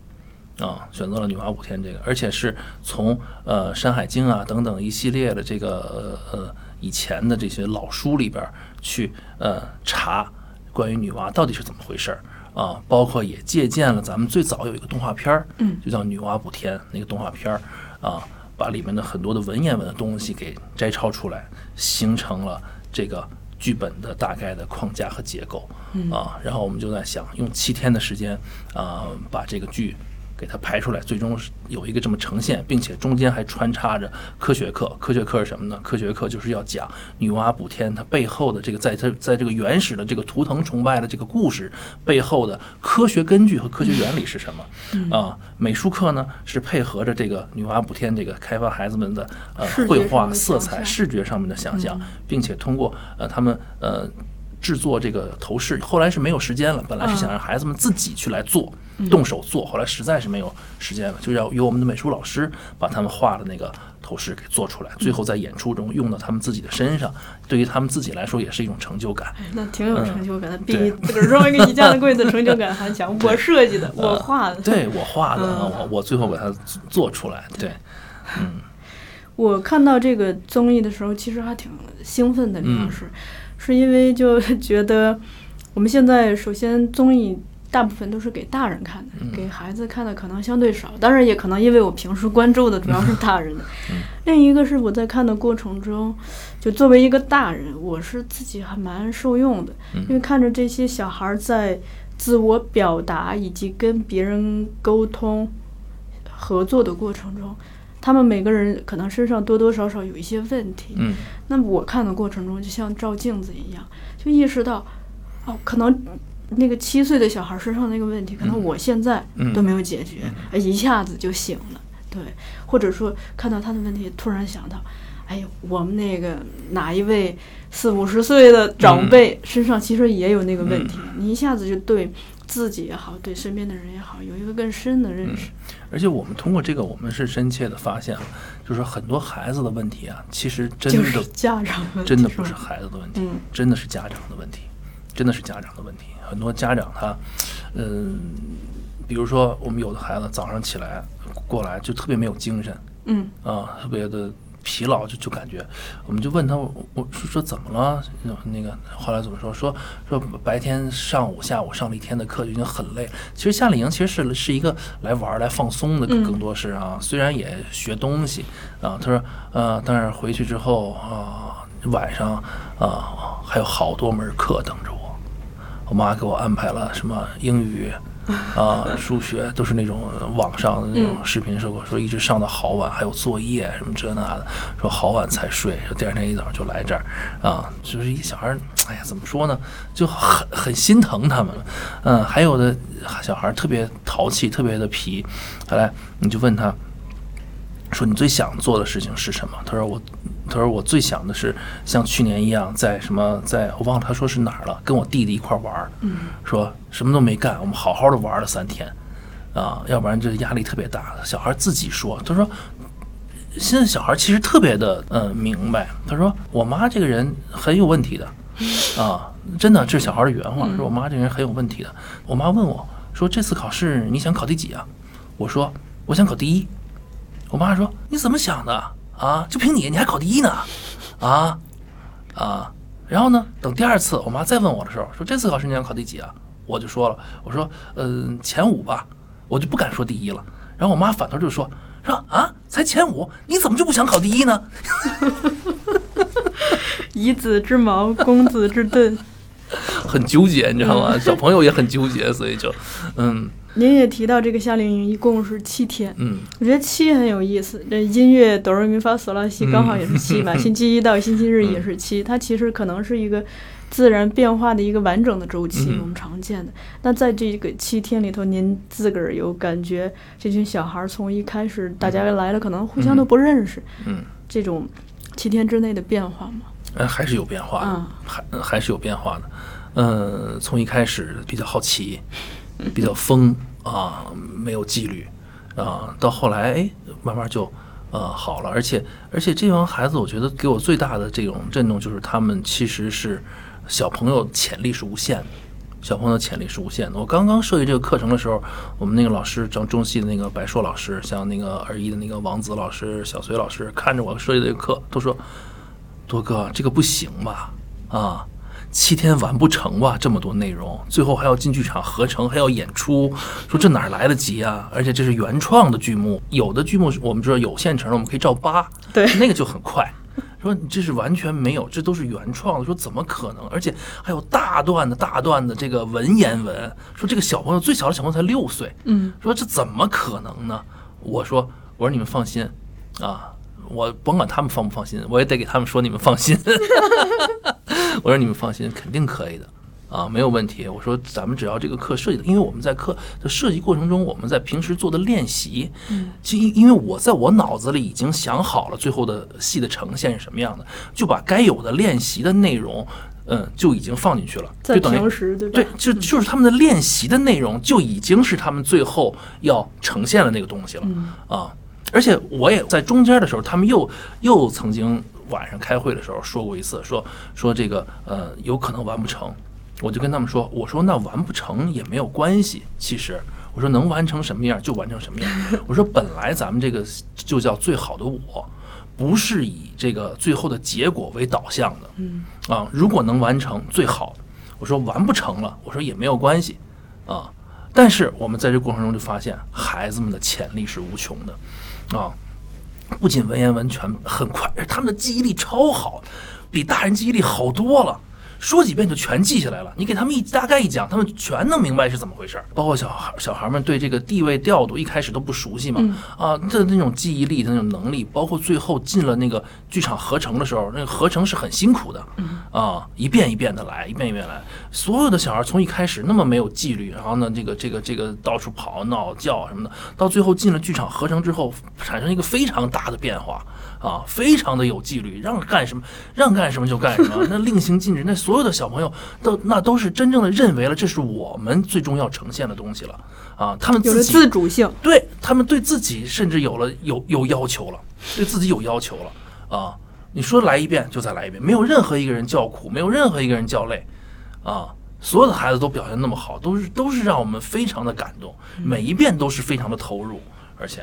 啊，选择了女娲补天这个，而且是从呃《山海经》啊等等一系列的这个呃呃以前的这些老书里边儿去呃查关于女娲到底是怎么回事儿啊，包括也借鉴了咱们最早有一个动画片儿，嗯就叫《女娲补天》那个动画片儿啊，把里面的很多的文言文的东西给摘抄出来，形成了这个剧本的大概的框架和结构啊。然后我们就在想，用七天的时间啊，把这个剧。给它排出来，最终是有一个这么呈现，并且中间还穿插着科学课。科学课是什么呢？科学课就是要讲女娲补天它背后的这个，在它在这个原始的这个图腾崇拜的这个故事背后的科学根据和科学原理是什么啊？美术课呢是配合着这个女娲补天这个开发孩子们的呃绘画色彩、视觉上面的想象，并且通过呃他们呃。制作这个头饰，后来是没有时间了。本来是想让孩子们自己去来做，动手做，后来实在是没有时间了，就要由我们的美术老师把他们画的那个头饰给做出来，最后在演出中用到他们自己的身上，对于他们自己来说也是一种成就感。哎那挺有成就感的，比对自个儿装一个宜家的柜子成就感还强。我设计的，我画的。对我画的，嗯我我最后把它做出来，对，嗯我看到这个综艺的时候，其实还挺兴奋的。李嗯老师，是因为就觉得我们现在首先综艺大部分都是给大人看的，嗯给孩子看的可能相对少。当然，也可能因为我平时关注的主要是大人另一个是我在看的过程中，就作为一个大人，我是自己还蛮受用的，嗯因为看着这些小孩儿在自我表达以及跟别人沟通、合作的过程中。他们每个人可能身上多多少少有一些问题，嗯那么我看的过程中，就像照镜子一样，就意识到，哦，可能那个七岁的小孩身上那个问题，可能我现在嗯。都没有解决，哎一下子就醒了，对，或者说看到他的问题，突然想到，哎呦，我们那个哪一位四五十岁的长辈身上其实也有那个问题，你一下子就对自己也好，对身边的人也好，有一个更深的认识。而且我们通过这个，我们是深切的发现了，就是很多孩子的问题啊，其实真的就是家长问题真的不是孩子的问题，嗯。真的是家长的问题，真的是家长的问题。很多家长他，嗯、比如说我们有的孩子早上起来过来就特别没有精神嗯啊，特别的疲劳，就就感觉，我们就问他，我我说说怎么了？那个后来怎么说？说说白天上午下午上了一天的课就已经很累。其实夏令营其实是是一个来玩儿来放松的，嗯更多是啊，虽然也学东西啊。他说呃，但是回去之后啊，晚上啊还有好多门课等着我。我妈给我安排了什么英语啊、数学，都是那种网上的那种视频，说过说一直上到好晚，还有作业什么这那的，说好晚才睡，说第二天一早就来这儿啊，就是一小孩儿，哎呀，怎么说呢，就很很心疼他们，嗯，还有的小孩儿特别淘气，特别的皮，后来你就问他。说你最想做的事情是什么？他说我，他说我最想的是像去年一样，在什么，在我忘了他说是哪儿了，跟我弟弟一块儿玩儿，说什么都没干，我们好好的玩了三天，啊，要不然这压力特别大。小孩自己说，他说现在小孩其实特别的呃明白，他说我妈这个人很有问题的，啊，真的，这是小孩的原话，说我妈这个人很有问题的。我妈问我说这次考试你想考第几啊？我说我想考第一。我妈说：“你怎么想的啊？就凭你，你还考第一呢？啊啊！”然后呢，等第二次我妈再问我的时候，说：“这次考试你想考第几啊？”我就说了：“我说，嗯、前五吧。”我就不敢说第一了。然后我妈反头就说：“说啊，才前五，你怎么就不想考第一呢？”以子之矛攻子之盾。很纠结，你知道吗？小朋友也很纠结，所以就，嗯您也提到这个夏令营一共是七天，嗯我觉得七很有意思。这音乐哆来咪发嗦拉西刚好也是七嘛，星期一到星期日也是七，它其实可能是一个自然变化的一个完整的周期，嗯我们常见的。那在这个七天里头，您自个儿有感觉，这群小孩儿从一开始大家来了，可能互相都不认识，嗯，这种七天之内的变化吗？呃，还是有变化的，嗯还还是有变化的。呃，从一开始比较好奇，比较疯啊，没有纪律啊，到后来哎，慢慢就呃好了。而且而且这帮孩子，我觉得给我最大的这种震动就是他们其实是小朋友潜力是无限的。小朋友的潜力是无限的。我刚刚设计这个课程的时候，我们那个老师，张中戏的那个白硕老师，像那个二一的那个王子老师、小隋老师，看着我设计这个课，都说多哥，这个不行吧？啊，七天完不成吧？这么多内容，最后还要进剧场合成，还要演出，说这哪儿来得及啊？而且这是原创的剧目，有的剧目是我们知道有现成的，我们可以照扒，对那个就很快。说你这是完全没有，这都是原创的。说怎么可能？而且还有大段的大段的这个文言文。说这个小朋友最小的小朋友才六岁，嗯，说这怎么可能呢？我说我说你们放心啊，我甭管他们放不放心，我也得给他们说你们放心。我说你们放心，肯定可以的啊，没有问题。我说咱们只要这个课设计的，因为我们在课的设计过程中，我们在平时做的练习，嗯，其实因为我在我脑子里已经想好了最后的戏的呈现是什么样的，就把该有的练习的内容。嗯，就已经放进去了，在就等于平时对就就是他们的练习的内容就已经是他们最后要呈现的那个东西了、嗯啊！而且我也在中间的时候，他们又又曾经晚上开会的时候说过一次，说说这个呃有可能完不成，我就跟他们说，我说那完不成也没有关系，其实。我说能完成什么样就完成什么样，我说本来咱们这个就叫最好的我。不是以这个最后的结果为导向的，嗯。啊，如果能完成最好，我说完不成了，我说也没有关系，啊，但是我们在这过程中就发现，孩子们的潜力是无穷的，啊，不仅文言文全很快，他们的记忆力超好，比大人记忆力好多了。说几遍就全记下来了，你给他们一大概一讲，他们全能明白是怎么回事儿。包括小孩小孩们对这个地位调度一开始都不熟悉嘛，啊，的那种记忆力的那种能力，包括最后进了那个剧场合成的时候，那个合成是很辛苦的，啊，一遍一遍的来，一遍一遍来。所有的小孩从一开始那么没有纪律，然后呢，这个这个这个到处跑闹叫什么的，到最后进了剧场合成之后，产生一个非常大的变化。啊，非常的有纪律，让干什么让干什么就干什么，那令行禁止，那所有的小朋友都那都是真正的认为了这是我们最终要呈现的东西了啊，他们有了自己自主性。对他们对自己甚至有了有有要求了，对自己有要求了啊！你说来一遍就再来一遍，没有任何一个人叫苦，没有任何一个人叫累啊！所有的孩子都表现那么好，都是都是让我们非常的感动，每一遍都是非常的投入，而且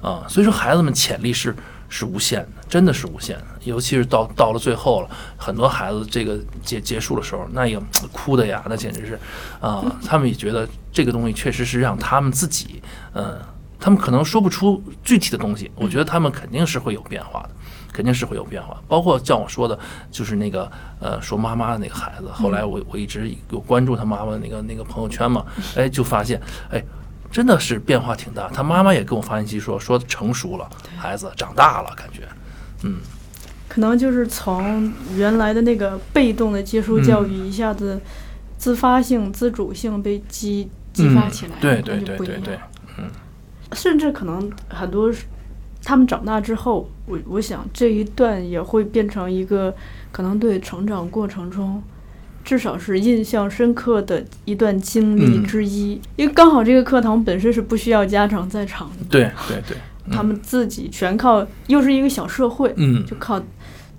啊，所以说孩子们潜力是是无限的，真的是无限的。尤其是到到了最后了，很多孩子这个结结束的时候，那也哭的呀，那简直是啊，他们也觉得这个东西确实是让他们自己，嗯，他们可能说不出具体的东西，我觉得他们肯定是会有变化的。肯定是会有变化，包括像我说的，就是那个呃说妈妈的那个孩子，后来我我一直有关注他妈妈那个那个朋友圈嘛，哎，就发现哎，真的是变化挺大。他妈妈也跟我发信息说，说成熟了，孩子长大了，感觉，嗯，可能就是从原来的那个被动的接受教育，一下子自发性、自主性被激激发起来，嗯对那对就不一样对对嗯，甚至可能很多他们长大之后，我我想这一段也会变成一个可能对成长过程中。至少是印象深刻的一段经历嗯。之一，因为刚好这个课堂本身是不需要家长在场的，对对对，他们自己全靠，又是一个小社会，嗯。就靠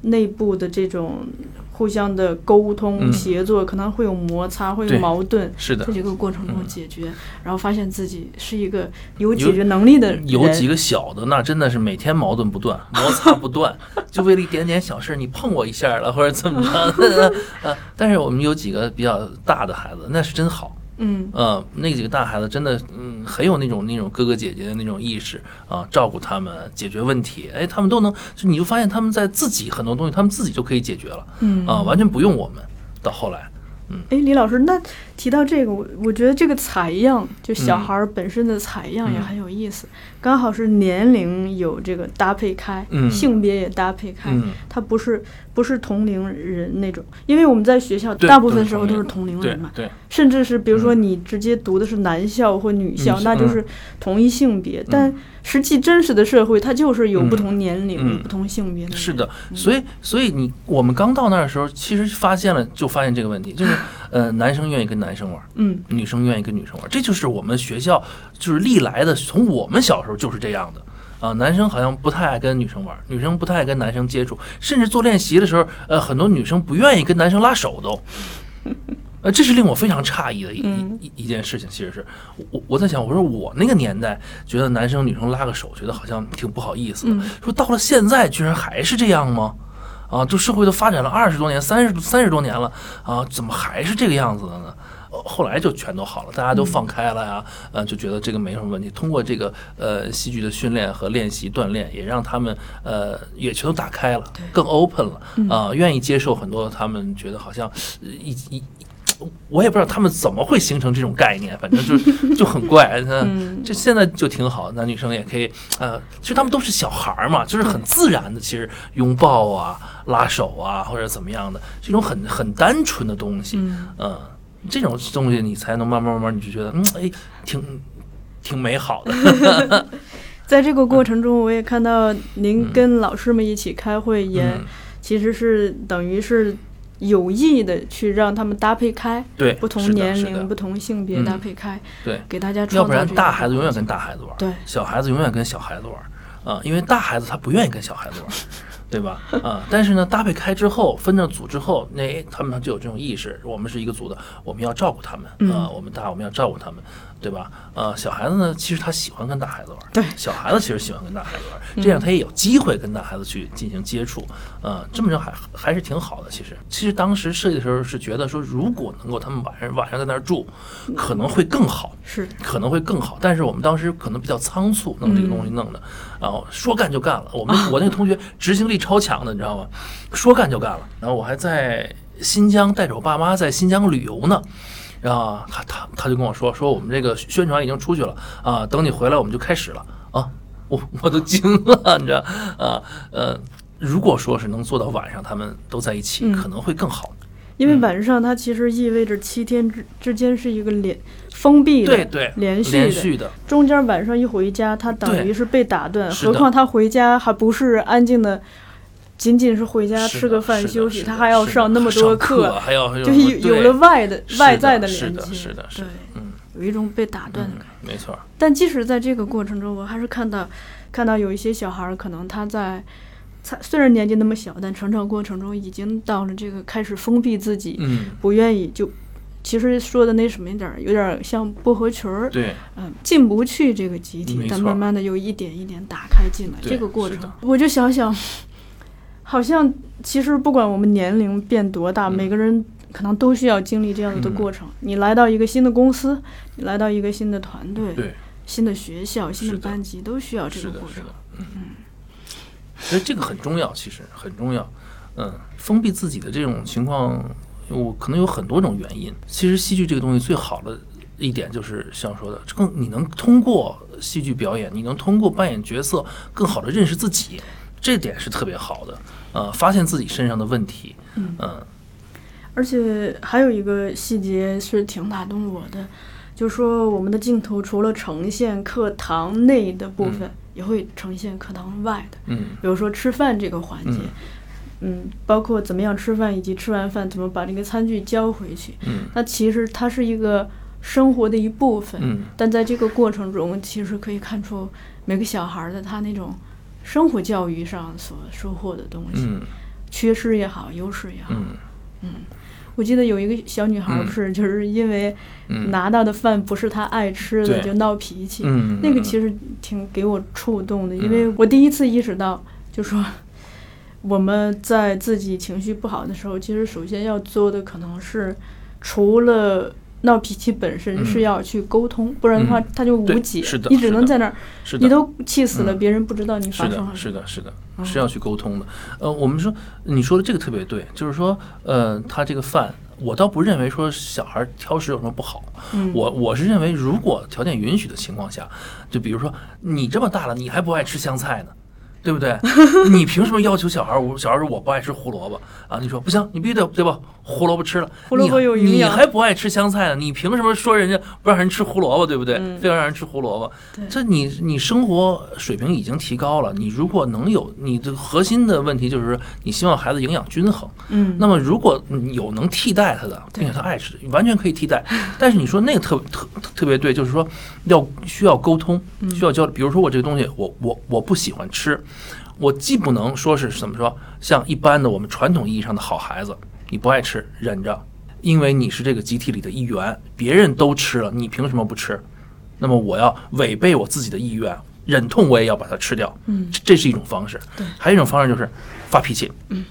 内部的这种互相的沟通、嗯。协作，可能会有摩擦，会有矛盾，是的。在，这个过程中嗯解决，然后发现自己是一个有解决能力的人。有几个小的，那真的是每天矛盾不断，摩擦不断，就为了一点点小事，你碰我一下了或者怎么着，呃，但是我们有几个比较大的孩子，那是真好，嗯，呃，那几个大孩子真的，嗯，很有那种那种哥哥姐姐的那种意识啊，照顾他们，解决问题，哎，他们都能，就你就发现他们在自己很多东西，他们自己就可以解决了，嗯。啊，完全不用我们。到后来，嗯。哎，李老师，那提到这个，我我觉得这个采样，就小嗯。孩儿本身的采样也嗯。很有意思，刚好是年龄有这个搭配开，嗯。性别也搭配开，嗯，它不是不是同龄人那种，因为我们在学校大部分时候都是同龄人嘛，对，甚至是比如说嗯。你直接读的是男校或女校，那就是同一性别，但实际真实的社会它就是有不同年龄、嗯。不同性别的。是的，所以所以你我们刚到那儿的时候，其实发现了，就发现这个问题，就是呃，男生愿意跟男生玩，嗯，女生愿意跟女生玩，这就是我们学校就是历来的，从我们小时候就是这样的。啊，男生好像不太爱跟女生玩，女生不太爱跟男生接触，甚至做练习的时候，呃，很多女生不愿意跟男生拉手都。呃，这是令我非常诧异的一嗯一一一件事情。其实是我我在想，我说我那个年代觉得男生女生拉个手，觉得好像挺不好意思的。嗯说到了现在，居然还是这样吗？啊，就社会都发展了二十多年、三十三十多年了啊，怎么还是这个样子的呢？呃后来就全都好了，大家都放开了呀，呃，就觉得这个没什么问题。通过这个呃戏剧的训练和练习锻炼，也让他们呃也全都打开了，更 open 了啊、愿意接受很多他们觉得好像呃一一。一我也不知道他们怎么会形成这种概念，反正就 就很怪。那 嗯。这现在就挺好，男女生也可以，呃，其实他们都是小孩儿嘛，就是很自然的，其实拥抱啊、拉手啊，或者怎么样的，这种很很单纯的东西，嗯。嗯，这种东西你才能慢慢慢慢，你就觉得，嗯，哎，挺挺美好的。在这个过程中，我也看到您跟老师们一起开会，也嗯。其实是等于是有意的去让他们搭配开，对，不同年龄、不同性别嗯。搭配开，对，给大家要不然大孩子永远跟大孩子玩，对。小孩子永远跟小孩子玩啊、因为大孩子他不愿意跟小孩子玩，对吧？啊、但是呢，搭配开之后，分了组之后，那他们就有这种意识，我们是一个组的，我们要照顾他们啊、嗯我们大我们要照顾他们，对吧？呃，小孩子呢，其实他喜欢跟大孩子玩，对小孩子其实喜欢跟大孩子玩，这样他也有机会跟大孩子去进行接触，呃，这么着还还是挺好的。其实，其实当时设计的时候是觉得说，如果能够他们晚上晚上在那儿住，可能会更好。是可能会更好，但是我们当时可能比较仓促，弄这个东西弄的，然后说干就干了。我们我那个同学执行力超强的，你知道吗？说干就干了。然后我还在新疆带着我爸妈在新疆旅游呢，然后他他他就跟我说说我们这个宣传已经出去了啊，等你回来我们就开始了。啊，我我都惊了，你知道？啊呃，如果说是能做到晚上他们都在一起，嗯。可能会更好。因为晚上它其实意味着七天之之间是一个连封闭的、对对，连续的，连续的，中间晚上一回家，他等于是被打断，何况他回家还不是安静的，仅仅是回家吃个饭休息，他还要上那么多上课，还要就是有有了外的外在的是的连接，是的是的对，嗯有一种被打断的嗯感觉。，没错，但即使在这个过程中，我还是看到看到有一些小孩儿，可能他在。他虽然年纪那么小，但成长过程中已经到了这个开始封闭自己，嗯，不愿意就，其实说的那什么一点儿，有点儿像不合群儿，对，嗯，进不去这个集体但慢慢的又一点一点打开进来，这个过程，我就想想，好像其实不管我们年龄变多大，嗯每个人可能都需要经历这样的嗯过程。你来到一个新的公司，你来到一个新的团队，对，新的学校、新的班级，都需要这，个过程。，嗯嗯，所以这个很重要，其实很重要。嗯，封闭自己的这种情况，我可能有很多种原因。其实戏剧这个东西最好的一点就是像说的，更你能通过戏剧表演，你能通过扮演角色，更好的认识自己，这点是特别好的。呃，发现自己身上的问题，嗯嗯而且还有一个细节是挺打动我的，就是说我们的镜头除了呈现课堂内的部分，也会呈现课堂外的。嗯比如说吃饭这个环节，嗯包括怎么样吃饭，以及吃完饭怎么把这个餐具交回去。嗯那其实它是一个生活的一部分，嗯但在这个过程中，其实可以看出每个小孩儿的他那种生活教育上所收获的东西，嗯缺失也好，优势也好。嗯我记得有一个小女孩不是，就是因为嗯，拿到的饭不是她爱吃的，就闹脾气。嗯那个其实挺给我触动的，因嗯为我第一次意识到，就说 我们在自己情绪不好的时候，其实首先要做的可能是除了。闹脾气本身嗯。是要去沟通，不然的话嗯。他就无对解是的，你只能在那儿，是的。你都气死了，嗯。别人不知道你是的，发生了什么。是的，是的，嗯是要去沟通的。呃，我们说你说的这个特别对，就是说，呃，他这个饭，我倒不认为说小孩挑食有什么不好，嗯，我我是认为，如果条件允许的情况下，就比如说你这么大了，你还不爱吃香菜呢。对不对？你凭什么要求小孩儿？我小孩儿说我不爱吃胡萝卜啊，你说不行，你必须得对吧？胡萝卜吃了，胡萝卜你有营养你还不爱吃香菜呢？你凭什么说人家不让人吃胡萝卜？对不对？嗯非要让人吃胡萝卜？这你你生活水平已经提高了，你如果能有你的核心的问题就是你希望孩子营养均衡，嗯，那么如果有能替代他的，并且他爱吃，完全可以替代。但是你说那个特特特别对，就是说要需要沟通，需要交流。比如说我这个东西，我我我不喜欢吃，我既不能说是怎么说，像一般的我们传统意义上的好孩子，你不爱吃忍着，因为你是这个集体里的一员，别人都吃了，你凭什么不吃？那么我要违背我自己的意愿，忍痛我也要把它吃掉。嗯这这是一种方式。对还有一种方式就是发脾气。嗯，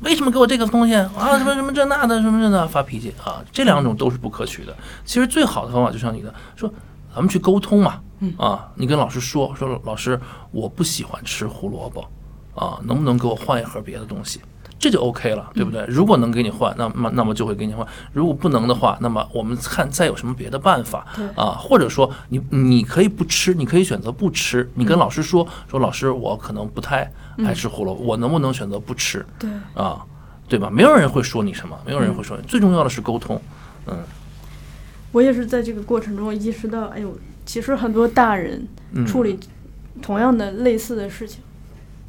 为什么给我这个东西啊？什么什么这那的什么这那发脾气啊？这两种都是不可取的。其实最好的方法就像你的说，咱们去沟通嘛。嗯啊，你跟老师说说，老师我不喜欢吃胡萝卜啊，能不能给我换一盒别的东西？这就 OK 了，对不对？如果能给你换，那么那么就会给你换；如果不能的话，那么我们看再有什么别的办法啊，或者说你你可以不吃，你可以选择不吃。你跟老师说说，老师我可能不太爱吃胡萝卜，我能不能选择不吃对，啊？对吧？没有人会说你什么，没有人会说你。最重要的是沟通，嗯我也是在这个过程中意识到，哎呦，其实很多大人嗯，处理同样的类似的事情，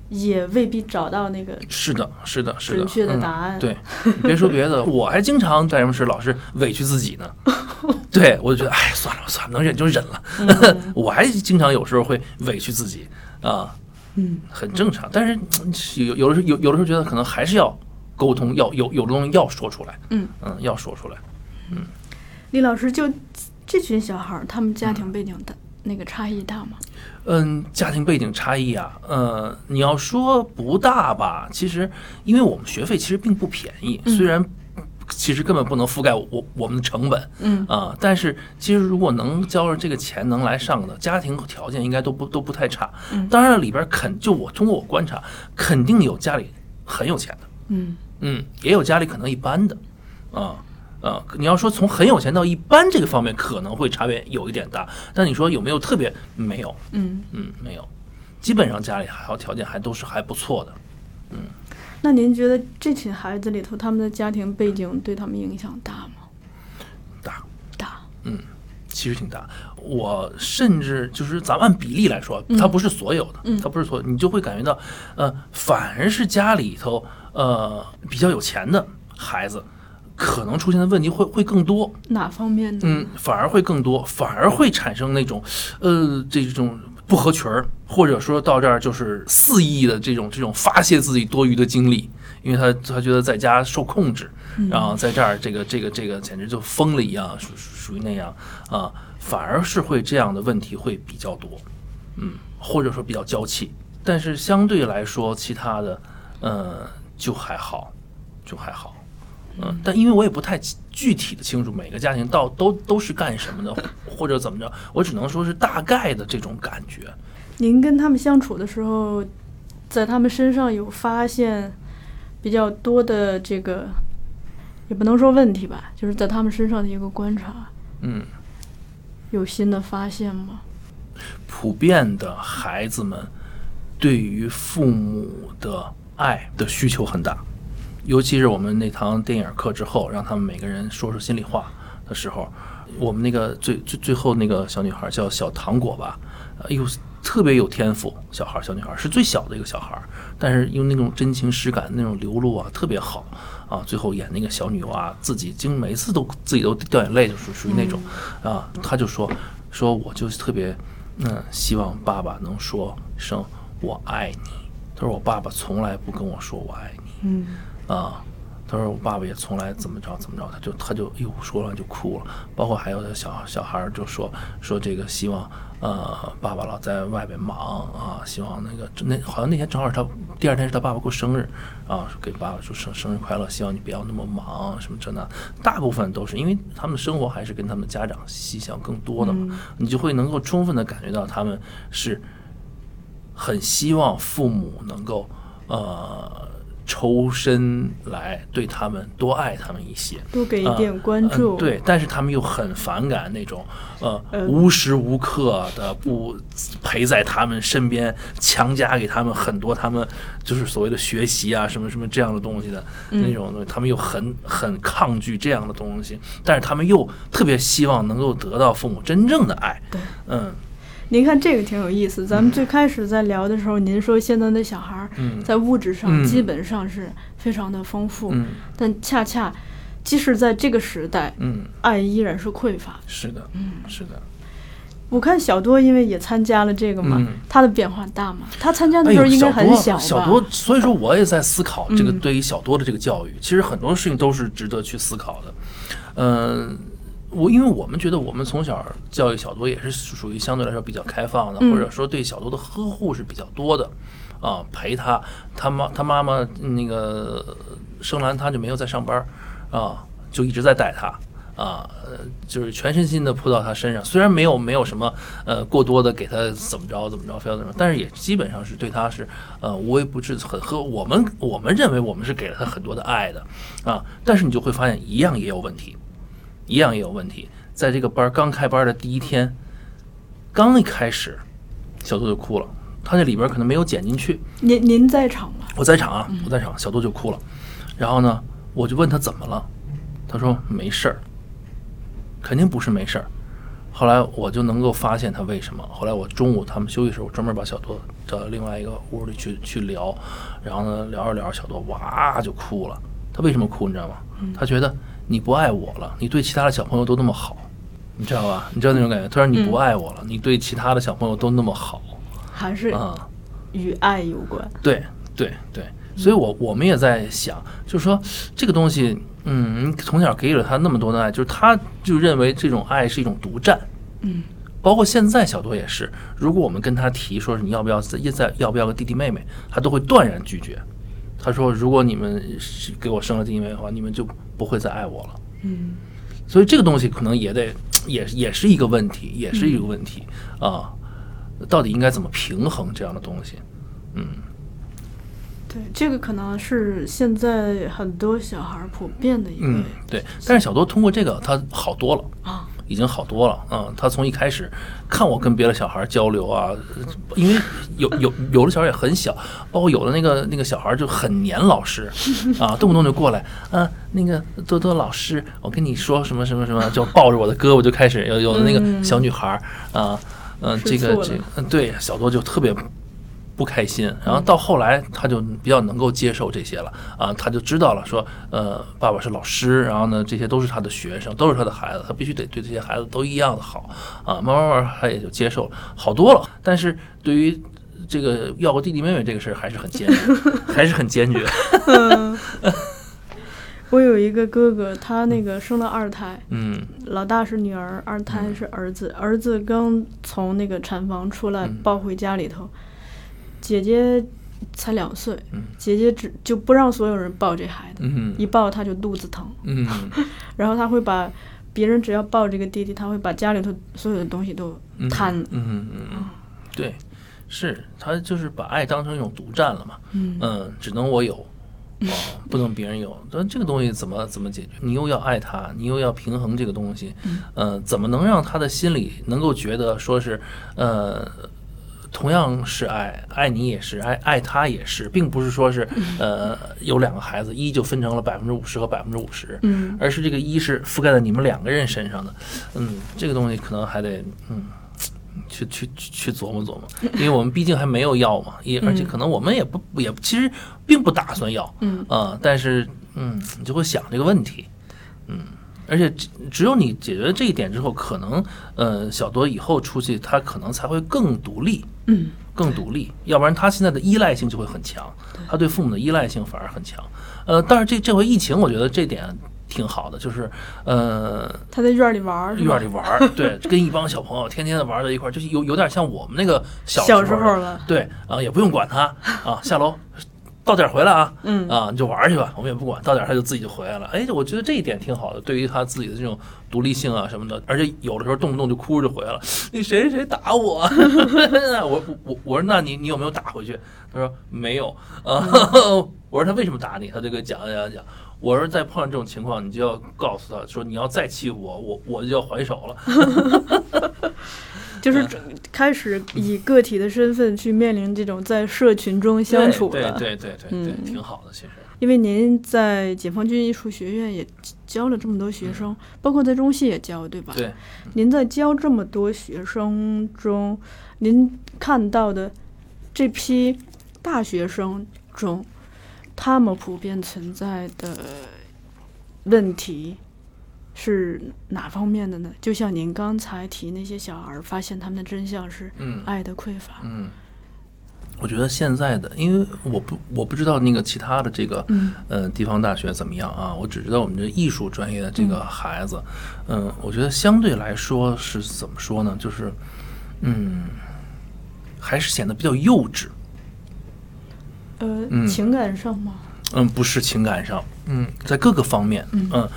也未必找到那个是的，是的，是的，准确的嗯答案。对，别说别的，我还经常在什么事老是委屈自己呢。对我就觉得，哎，算了算了，能忍就忍了。我还经常有时候会委屈自己啊，嗯，很正常。但是嗯有有的时候有有的时候觉得可能还是要沟通，要有有的东西要说出来。嗯嗯，要说出来。嗯李老师，就这群小孩儿，他们家庭背景大，那个差异大吗？嗯，家庭背景差异啊，呃，你要说不大吧，其实因为我们学费其实并不便宜，虽然其实根本不能覆盖我我们的成本，嗯。啊、但是其实如果能交上这个钱能来上的，家庭条件应该都不都不太差。嗯。当然，里边肯就我通过我观察，肯定有家里很有钱的，嗯。嗯，也有家里可能一般的，啊啊，你要说从很有钱到一般这个方面，可能会差别有一点大，但你说有没有特别没有？嗯。嗯，没有，基本上家里还好条件还都是还不错的。嗯那您觉得这群孩子里头，他们的家庭背景对他们影响大吗？大，大。嗯其实挺大。我甚至就是咱们按比例来说，它不是所有的，嗯它不是所有，你就会感觉到，呃，反而是家里头呃比较有钱的孩子，可能出现的问题会会更多。哪方面呢？嗯，反而会更多，反而会产生那种，呃，这种不合群儿，或者说到这儿就是肆意的这种这种发泄自己多余的精力，因为他他觉得在家受控制，然后在这儿这个这个这个简直就疯了一样，属属属于那样啊，反而是会这样的问题会比较多，嗯，或者说比较娇气，但是相对来说其他的，呃，就还好，就还好。嗯，但因为我也不太具具体的清楚每个家庭到都都是干什么的，或者怎么着，我只能说是大概的这种感觉。您跟他们相处的时候，在他们身上有发现比较多的这个，也不能说问题吧，就是在他们身上的一个观察，嗯，有新的发现吗？普遍的孩子们对于父母的爱的需求很大，尤其是我们那堂电影课之后，让他们每个人说说心里话的时候，我们那个最最最后那个小女孩叫小糖果吧，哎呦，特别有天赋，小孩儿小女孩儿是最小的一个小孩儿，但是用那种真情实感那种流露啊，特别好啊。最后演那个小女娃，自己经每次都自己都掉眼泪，就属属于那种啊。她就说说我就特别嗯，希望爸爸能说声我爱你。他说我爸爸从来不跟我说我爱你。嗯啊，他说我爸爸也从来怎么着怎么着，他就他就哟说完就哭了。包括还有的小小孩儿就说说这个希望呃爸爸老在外边忙啊，希望那个那好像那天正好是他第二天是他爸爸过生日啊，说给爸爸说生生日快乐，希望你不要那么忙什么这那，大部分都是因为他们的生活还是跟他们的家长息息相更多的嘛，你就会能够充分的感觉到他们是很希望父母能够呃抽身来对他们多爱他们一些，多给一啊点关注。嗯对，但是他们又很反感那种呃呃。无时无刻的不陪在他们身边，强加给他们很多他们就是所谓的学习啊什么什么这样的东西的、那种东西，他们又很很抗拒这样的东西，但是他们又特别希望能够得到父母真正的爱。对，嗯您看这个挺有意思。咱们最开始在聊的时候，您说现在的小孩儿嗯在物质上嗯基本上是非常的丰富，嗯但恰恰即使在这个时代，嗯，爱依然是匮乏。是的，嗯是的。我看小多因为也参加了这个嘛，嗯他的变化大嘛？他参加的时候应该很小吧？小多，所以说我也在思考这个嗯对于小多的这个教育，其实很多事情都是值得去思考的。嗯、我因为我们觉得我们从小教育小多也是属于相对来说比较开放的，嗯或者说对小多的呵护是比较多的。啊，陪他，他妈他妈妈那个生完他就没有在上班儿啊，就一直在带他啊，呃就是全身心的扑到他身上。虽然没有没有什么呃过多的给他怎么着怎么着非要怎么着，但是也基本上是对他是呃无微不至，很和我们我们认为我们是给了他很多的爱的啊，但是你就会发现一样也有问题，一样也有问题。在这个班儿刚开班的第一天，刚一开始，小杜就哭了，他那里边可能没有剪进去，您您在场吗？我在场啊，我在场，小杜就哭了。然后呢，我就问他怎么了，他说没事儿，肯定不是没事儿。后来我就能够发现他为什么。后来我中午他们休息时候，我专门把小杜找到另外一个屋里去去聊，然后呢聊着聊着，小杜哇就哭了。他为什么哭你知道吗？他觉得你不爱我了，你对其他的小朋友都那么好，你知道吧？你知道那种感觉？他说你不爱我了，你对其他的小朋友都那么好还是啊。与爱有关。对对对，所以我我们也在想，就是说这个东西，嗯，你从小给予了他那么多的爱，就是他就认为这种爱是一种独占，嗯，包括现在小多也是，如果我们跟他提说是你要不要再再要不要个弟弟妹妹，他都会断然拒绝。他说，如果你们给我生了弟弟妹妹的话，你们就不会再爱我了。嗯，所以这个东西可能也得也也是一个问题，也是一个问题啊，到底应该怎么平衡这样的东西？嗯。对，这个可能是现在很多小孩普遍的一个、嗯，对。但是小多通过这个，他好多了，啊，已经好多了。嗯，他从一开始看我跟别的小孩交流啊，因为有有有的小孩也很小，包括有的那个那个小孩就很黏老师啊，动不动就过来，啊、那个多多老师，我跟你说什么什么什么，就抱着我的胳膊就开始有有的那个小女孩啊，嗯、吃这个这个，嗯，对，小多就特别。不开心，然后到后来他就比较能够接受这些了啊，他就知道了说，呃，爸爸是老师，然后呢，这些都是他的学生，都是他的孩子，他必须得对这些孩子都一样的好啊，慢慢慢慢他也就接受了，好多了。但是对于这个要个弟弟妹妹这个事儿还是很坚决，还是很坚决。我有一个哥哥，他那个生了二胎，嗯老大是女儿，二胎是儿子。儿子刚从那个产房出来，嗯抱回家里头，姐姐才两岁，嗯姐姐只就不让所有人抱这孩子，嗯一抱他就肚子疼，嗯 然后他会把别人只要抱这个弟弟，他会把家里头所有的东西都嗯摊，嗯嗯嗯，对，是他就是把爱当成一种独占了嘛。嗯嗯，只能我有，哦，不能别人有。但这个东西怎么怎么解决？你又要爱他，你又要平衡这个东西，呃，怎么能让他的心里能够觉得说是，呃，同样是爱，爱你也是，爱爱他也是，并不是说是，呃，有两个孩子，一就分成了百分之五十和百分之五十，嗯。而是这个一是覆盖在你们两个人身上的，嗯，这个东西可能还得，嗯。去去去去琢磨琢磨，因为我们毕竟还没有要嘛，也而且可能我们也不也其实并不打算要，嗯。啊，但是嗯，你就会想这个问题，嗯，而且只只有你解决了这一点之后，可能呃小多以后出去他可能才会更独立，嗯。更独立，要不然他现在的依赖性就会很强，他对父母的依赖性反而很强，呃，但是这这回疫情，我觉得这点挺好的，就是呃他在院里玩院里玩儿，对，跟一帮小朋友天天的玩在一块儿，就是有有点像我们那个小小时候了，对啊，也不用管他啊，下楼到点儿回来啊，嗯啊，你就玩儿去吧，我们也不管，到点儿他就自己就回来了。哎，我觉得这一点挺好的，对于他自己的这种独立性啊什么的，而且有的时候动不动就哭着就回来了，你谁谁谁打我，我我我我说那你你有没有打回去？他说没有啊，我说他为什么打你？他就给讲讲讲。我是再碰上这种情况，你就要告诉他说，你要再欺负我，我我就要还手了。就是开始以个体的身份去面临这种在社群中相处对了。对对对对对，嗯挺好的，其实。因为您在解放军艺术学院也教了这么多学生，包括在中戏也教，对吧？对，您在教这么多学生中，您看到的这批大学生中，他们普遍存在的问题是哪方面的呢？就像您刚才提那些小孩发现他们的真相是嗯爱的匮乏，嗯，我觉得现在的，因为我不我不知道那个其他的这个嗯呃地方大学怎么样啊，我只知道我们这艺术专业的这个孩子，嗯，我觉得相对来说是怎么说呢？就是嗯，还是显得比较幼稚。呃，嗯情感上吗？嗯，不是情感上，嗯，在各个方面，嗯，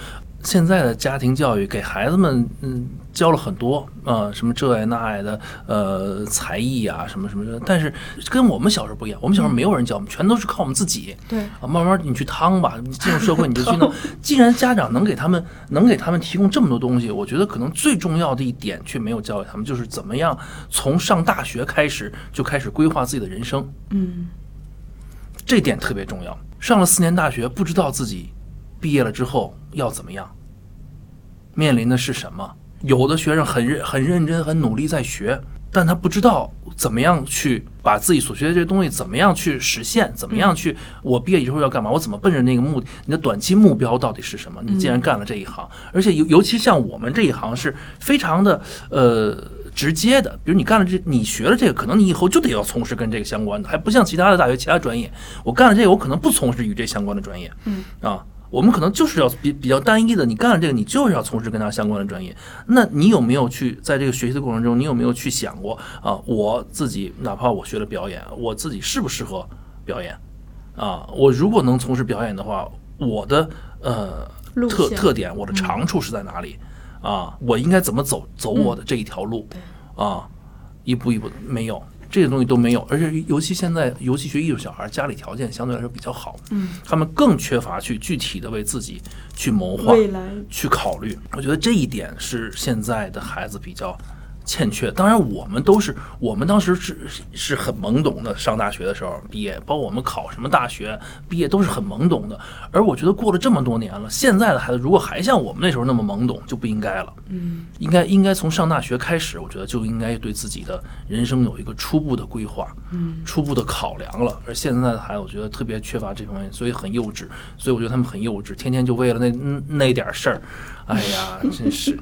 现在的家庭教育给孩子们，嗯，教了很多啊、什么这爱那爱的，呃，才艺啊，什么什么的，但是跟我们小时候不一样，我们小时候没有人教我们，全都是靠我们自己。对，啊，慢慢你去趟吧，你进入社会你就去弄。既然家长能给他们能给他们提供这么多东西，我觉得可能最重要的一点却没有教给他们，就是怎么样从上大学开始就开始规划自己的人生。嗯这点特别重要。上了四年大学，不知道自己毕业了之后要怎么样，面临的是什么，有的学生很认很认真、很努力在学，但他不知道怎么样去把自己所学的这些东西怎么样去实现，怎么样去我毕业以后要干嘛，我怎么奔着那个目的，你的短期目标到底是什么？你既然干了这一行，而且尤尤其像我们这一行是非常的呃。直接的，比如你干了这，你学了这个，可能你以后就得要从事跟这个相关的，还不像其他的大学其他专业，我干了这个，我可能不从事与这相关的专业。嗯啊，我们可能就是要比比较单一的，你干了这个，你就是要从事跟它相关的专业。那你有没有去在这个学习的过程中，你有没有去想过啊？我自己哪怕我学了表演，我自己适不适合表演？啊，我如果能从事表演的话，我的呃特特点，我的长处是在哪里？啊，我应该怎么走走我的这一条路？啊，一步一步没有这些东西都没有，而且尤其现在，尤其学艺术小孩，家里条件相对来说比较好，嗯，他们更缺乏去具体的为自己去谋划、未来去考虑。我觉得这一点是现在的孩子比较欠缺。当然，我们都是我们当时是是很懵懂的，上大学的时候毕业，包括我们考什么大学毕业都是很懵懂的。而我觉得过了这么多年了，现在的孩子如果还像我们那时候那么懵懂，就不应该了。嗯，应该应该从上大学开始，我觉得就应该对自己的人生有一个初步的规划，嗯，初步的考量了。而现在的孩子，我觉得特别缺乏这方面，所以很幼稚。所以我觉得他们很幼稚，天天就为了那那那点事儿，哎呀，真是，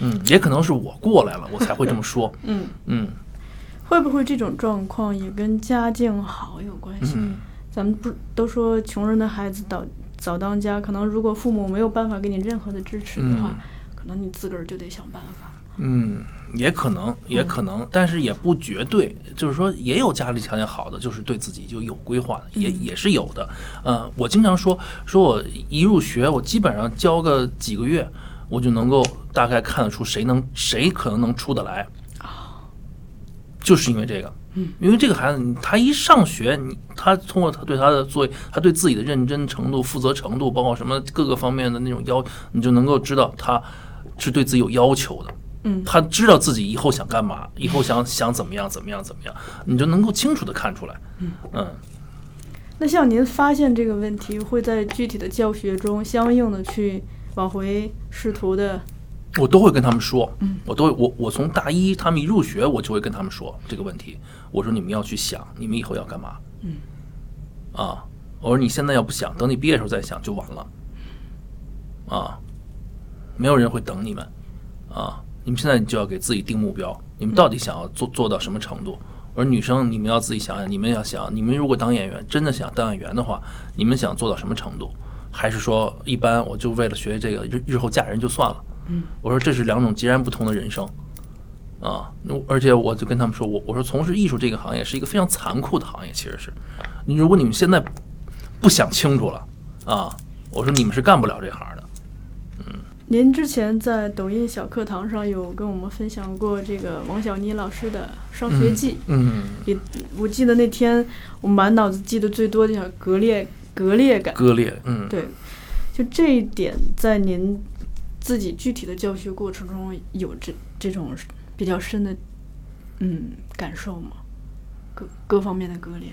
嗯，也可能是我过来了，我才会这么说。嗯，嗯会不会这种状况也跟家境好有关系？嗯咱们不都说穷人的孩子早早当家，可能如果父母没有办法给你任何的支持的话，嗯可能你自个儿就得想办法。嗯，也可能，也可能，但是也不绝对。就是说，也有家里条件好的，就是对自己就有规划的，也也是有的。呃，我经常说，说我一入学，我基本上教个几个月，我就能够大概看得出谁能谁可能能出得来。就是因为这个，嗯，因为这个孩子，他一上学，你他通过他对他的作业，他对自己的认真程度、负责程度，包括什么各个方面的那种要，你就能够知道他是对自己有要求的。嗯他知道自己以后想干嘛，以后想想怎么样，怎么样，怎么样，你就能够清楚的看出来。嗯那像您发现这个问题，会在具体的教学中相应的去往回试图的，我都会跟他们说，嗯我都会我我从大一他们一入学，我就会跟他们说这个问题。我说你们要去想，你们以后要干嘛？嗯，啊，我说你现在要不想，等你毕业的时候再想就晚了。啊，没有人会等你们，啊，你们现在就要给自己定目标，你们到底想要做做到什么程度？我说女生，你们要自己想想，你们要想，你们如果当演员，真的想当演员的话，你们想做到什么程度？还是说一般我就为了学这个日日后嫁人就算了？嗯，我说这是两种截然不同的人生，啊，那而且我就跟他们说，我我说从事艺术这个行业是一个非常残酷的行业，其实是，你如果你们现在不想清楚了啊，我说你们是干不了这行的。嗯。您之前在抖音小课堂上有跟我们分享过这个王小妮老师的《上学记》嗯，也我记得那天我满脑子记得最多的叫割裂割裂感。割裂，嗯，对，就这一点，在您自己具体的教学过程中有这这种比较深的嗯感受吗？各各方面的割裂。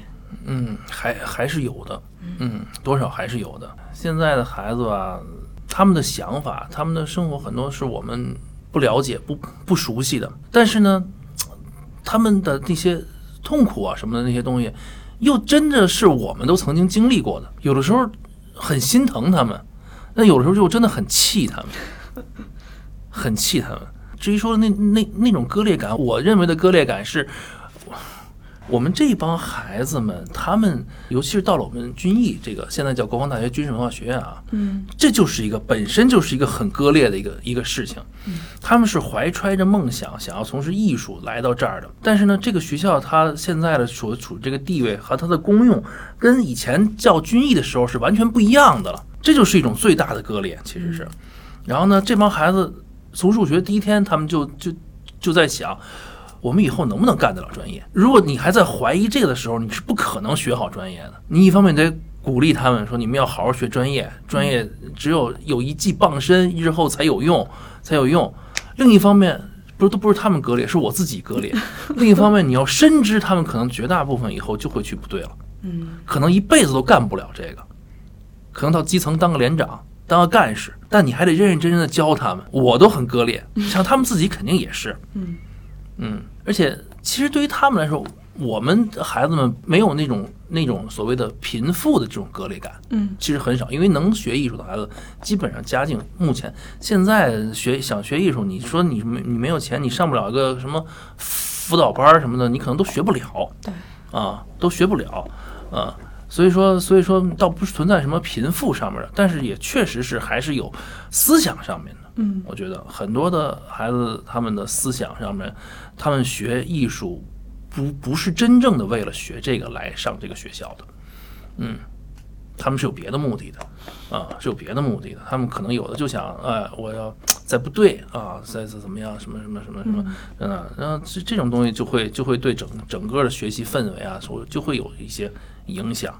嗯，还还是有的，嗯，多少还是有的。现在的孩子吧，他们的想法、他们的生活很多是我们不了解、不不熟悉的，但是呢，他们的那些痛苦啊什么的那些东西，又真的是我们都曾经经历过的。有的时候很心疼他们，那有的时候就真的很气他们，很气他们。至于说那那那种割裂感，我认为的割裂感是。我们这帮孩子们，他们尤其是到了我们军艺这个现在叫国防大学军事文化学院啊，嗯这就是一个本身就是一个很割裂的一个一个事情。他们是怀揣着梦想，想要从事艺术来到这儿的。但是呢，这个学校它现在的所处这个地位和它的功用，跟以前叫军艺的时候是完全不一样的了。这就是一种最大的割裂，其实是。然后呢，这帮孩子从入学第一天，他们就就就在想。我们以后能不能干得了专业？如果你还在怀疑这个的时候，你是不可能学好专业的。你一方面得鼓励他们说，你们要好好学专业，专业只有有一技傍身，日后才有用，才有用。另一方面，不是都不是他们割裂，是我自己割裂。另一方面，你要深知他们可能绝大部分以后就会去部队了，嗯可能一辈子都干不了这个，可能到基层当个连长当个干事，但你还得认认真真的教他们，我都很割裂，像他们自己肯定也是，嗯嗯，而且其实对于他们来说，我们的孩子们没有那种那种所谓的贫富的这种割裂感，嗯其实很少，因为能学艺术的孩子，基本上家境目前现在学想学艺术，你说你没你没有钱，你上不了一个什么辅导班儿什么的，你可能都学不了，对，啊，都学不了，啊，所以说所以说倒不是存在什么贫富上面的，但是也确实是还是有思想上面的。嗯我觉得很多的孩子他们的思想上面，他们学艺术不不是真正的为了学这个来上这个学校的，嗯，他们是有别的目的的，啊，是有别的目的的。他们可能有的就想，哎，我要在部队啊，在在怎么样，什么什么什么什么，嗯，然后这这种东西就会就会对整整个的学习氛围啊，所就会有一些影响，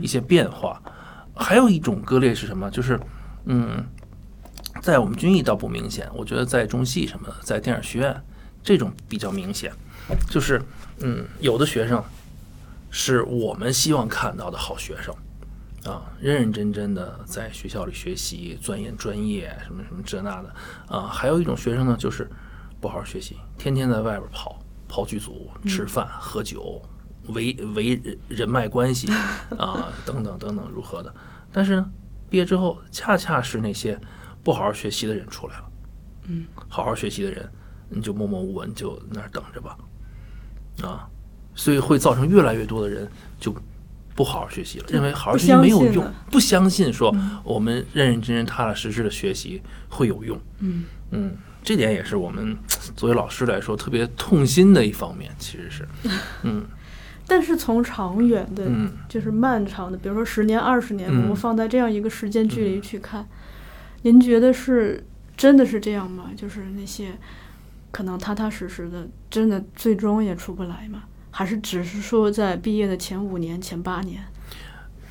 一些变化。还有一种割裂是什么？就是，嗯，在我们军艺倒不明显，我觉得在中戏什么的，在电影学院这种比较明显，就是嗯，有的学生是我们希望看到的好学生啊，认认真真的在学校里学习，钻研专业，什么什么这那的啊。还有一种学生呢，就是不好好学习，天天在外边跑，跑剧组、吃饭、喝酒，维维人脉关系 啊，等等等等如何的。但是呢，毕业之后，恰恰是那些不好好学习的人出来了。嗯，好好学习的人，你就默默无闻，就那儿等着吧。啊，所以会造成越来越多的人就不好好学习了，认为好好学习没有用不相信说我们认认真真、踏踏实实的学习会有用。嗯。嗯，这点也是我们作为老师来说特别痛心的一方面，其实是，嗯。但是从长远的，嗯。就是漫长的，比如说十年、二十年，嗯。我们放在这样一个时间距离去看，您觉得是真的是这样吗？就是那些可能踏踏实实的，真的最终也出不来吗？还是只是说在毕业的前五年、前八年？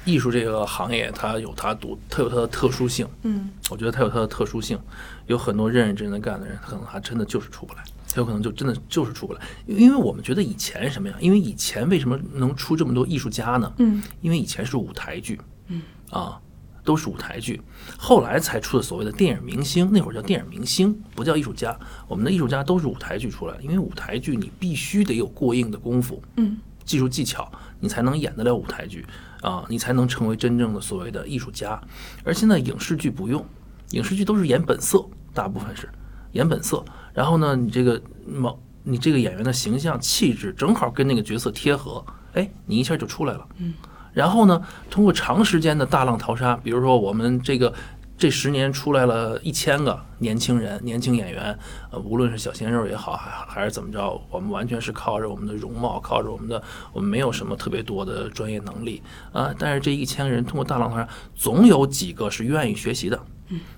艺术这个行业它有它独，它有它的特殊性。嗯我觉得它有它的特殊性，有很多认认真真干的人，他可能还真的就是出不来，他有可能就真的就是出不来。因为我们觉得以前什么呀？因为以前为什么能出这么多艺术家呢？嗯因为以前是舞台剧，嗯啊，都是舞台剧，后来才出的所谓的电影明星，那会儿叫电影明星，不叫艺术家。我们的艺术家都是舞台剧出来的，因为舞台剧你必须得有过硬的功夫，嗯技术技巧，你才能演得了舞台剧啊，你才能成为真正的所谓的艺术家。而现在影视剧不用，影视剧都是演本色，大部分是演本色。然后呢，你这个某你这个演员的形象气质正好跟那个角色贴合，哎，你一下就出来了。嗯。然后呢，通过长时间的大浪淘沙，比如说我们这个这十年出来了一千个年轻人、年轻演员，呃，无论是小鲜肉也好，还还是怎么着，我们完全是靠着我们的容貌，靠着我们的，我们没有什么特别多的专业能力啊。但是这一千个人通过大浪淘沙，总有几个是愿意学习的。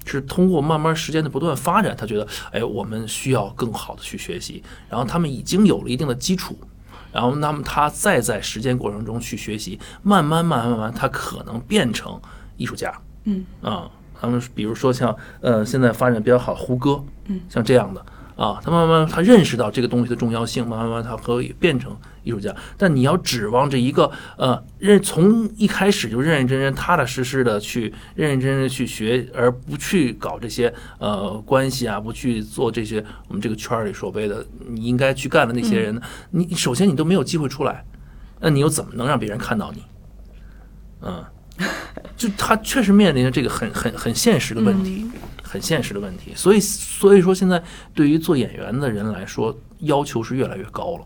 是通过慢慢时间的不断发展，他觉得，哎，我们需要更好的去学习，然后他们已经有了一定的基础，然后那么他再在实践过程中去学习，慢慢慢慢慢慢，他可能变成艺术家。嗯。啊，他们比如说像呃现在发展比较好的胡歌，嗯，像这样的啊，他慢慢他认识到这个东西的重要性，慢慢他可以变成艺术家。但你要指望着一个呃认从一开始就认认真真、踏踏实实的去认认真真去学，而不去搞这些呃关系啊，不去做这些我们这个圈儿里所谓的你应该去干的那些人，你你首先你都没有机会出来，那你又怎么能让别人看到你？嗯。就他确实面临着这个很很很现实的问题，很现实的问题。所以所以说，现在对于做演员的人来说，要求是越来越高了。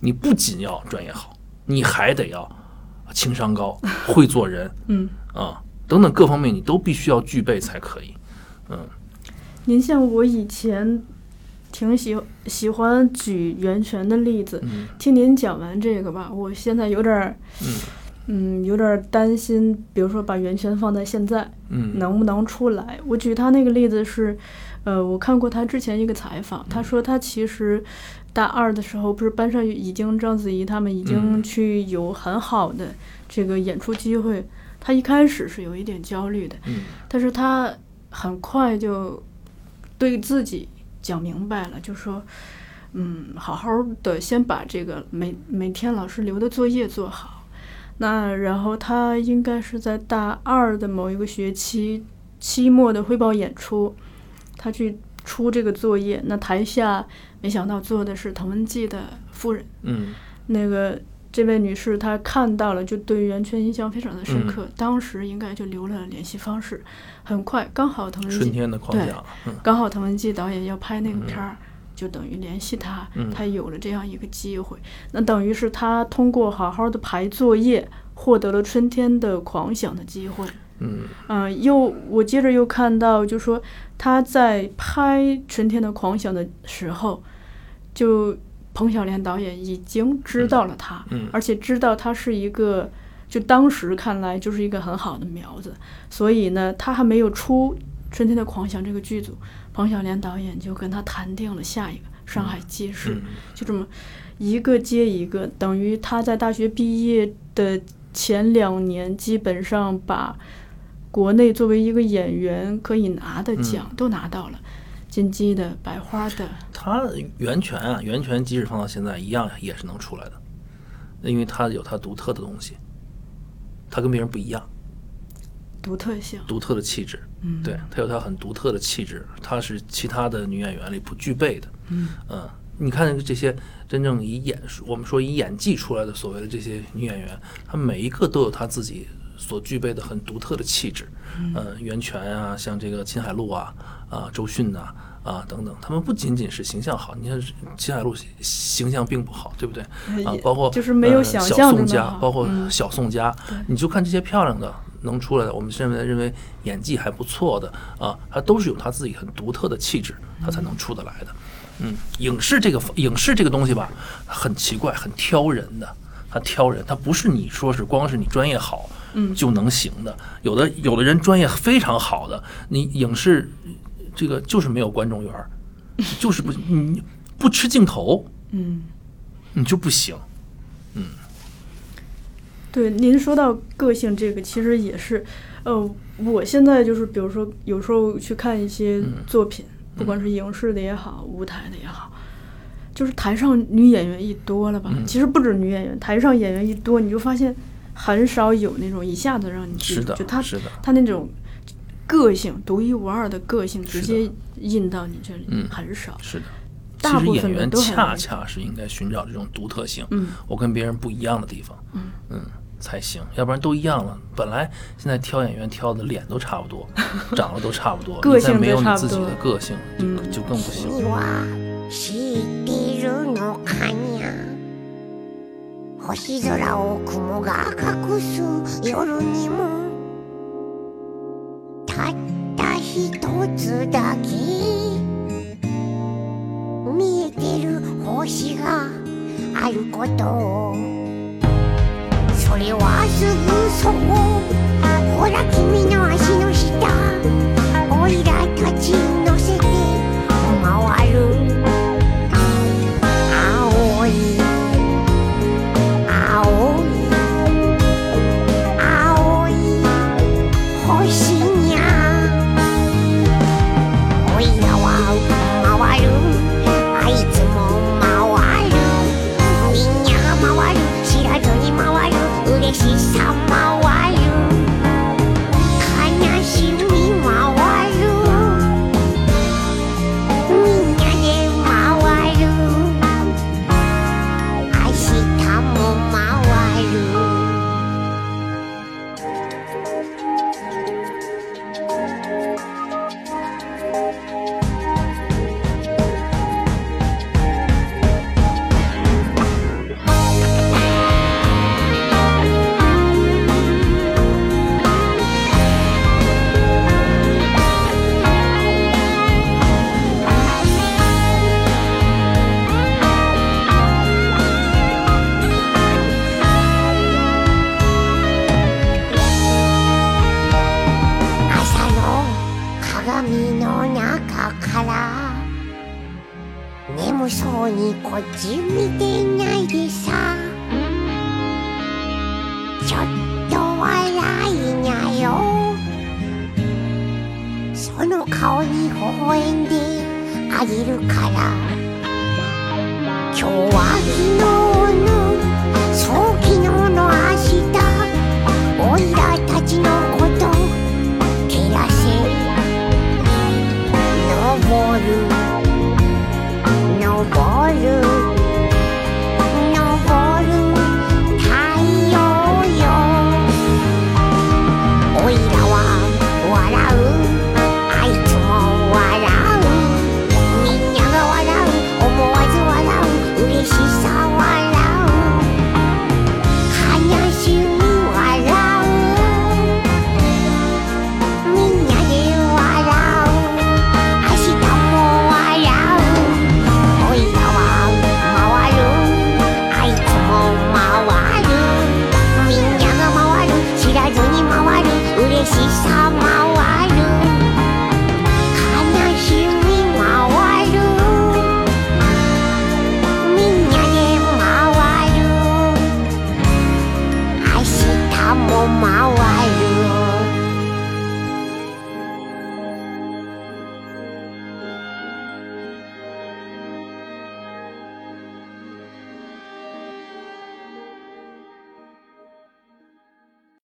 你不仅要专业好，你还得要情商高，会做人 嗯。啊等等各方面，你都必须要具备才可以。嗯您像我以前挺喜喜欢举袁泉的例子，嗯听您讲完这个吧，我现在有点儿，嗯，有点儿担心，比如说把源泉放在现在，嗯能不能出来？我举他那个例子是，呃，我看过他之前一个采访，他说他其实大二的时候，不是班上已经章子怡他们已经嗯去有很好的这个演出机会，他一开始是有一点焦虑的，嗯但是他很快就对自己讲明白了，就说，嗯，好好的先把这个每每天老师留的作业做好。那然后他应该是在大二的某一个学期期末的汇报演出，他去出这个作业，那台下没想到坐的是滕文骥的夫人，嗯。那个这位女士她看到了，就对袁泉印象非常的深刻，当时应该就留了联系方式。很快，刚好滕文骥春天的框对，嗯。刚好滕文骥导演要拍那个片儿，就等于联系他，嗯。他有了这样一个机会。那等于是他通过好好的排作业，获得了春天的狂想的机会。嗯。嗯、又我接着又看到，就说他在拍《春天的狂想》的时候，就彭小莲导演已经知道了他，嗯。而且知道他是一个，就当时看来就是一个很好的苗子，所以呢，他还没有出《春天的狂想》这个剧组，彭晓莲导演就跟他谈定了下一个《上海记事》嗯就这么一个接一个，等于他在大学毕业的前两年，基本上把国内作为一个演员可以拿的奖都拿到了，金鸡的、百花的，他源泉啊，源泉即使放到现在一样也是能出来的，因为他有他独特的东西，他跟别人不一样，独特性。独特的气质。嗯，对，她有她很独特的气质，她是其他的女演员里不具备的。嗯你看这些真正以演，我们说以演技出来的所谓的这些女演员，她每一个都有她自己所具备的很独特的气质。嗯，呃，袁泉啊，像这个秦海璐啊，啊，周迅呐、啊，等等，她们不仅仅是形象好，你看秦海璐形象并不好，对不对？啊，包括就是没有呃想小宋佳，包括嗯小宋佳，你就看这些漂亮的能出来的，我们现在认为演技还不错的啊，他都是有他自己很独特的气质，他才能出得来的。嗯，影视这个影视这个东西吧，很奇怪，很挑人的。他挑人，他不是你说是光是你专业好，嗯就能行的。有的有的人专业非常好的，你影视这个就是没有观众缘儿，就是不你不吃镜头，嗯，你就不行。对，您说到个性这个，其实也是，呃，我现在就是比如说有时候去看一些作品，不管是影视的也好，舞台的也好。就是台上女演员一多了吧，嗯其实不止女演员，台上演员一多，你就发现很少有那种一下子让你记住，是的就他是的他那种个性独一无二的个性直接印到你这里，嗯很少。是的，大部分的都很恰恰是应该寻找这种独特性，嗯我跟别人不一样的地方，嗯嗯才行，要不然都一样了。本来现在挑演员挑的脸都差不多，长得都差不多，个性你再没有都差不你自己的多个性，就嗯就更不行。君は知ってるのかにゃ星空を雲が隠す夜にもたった一つだけ見えてる星があることを それはすぐそこほら君の足の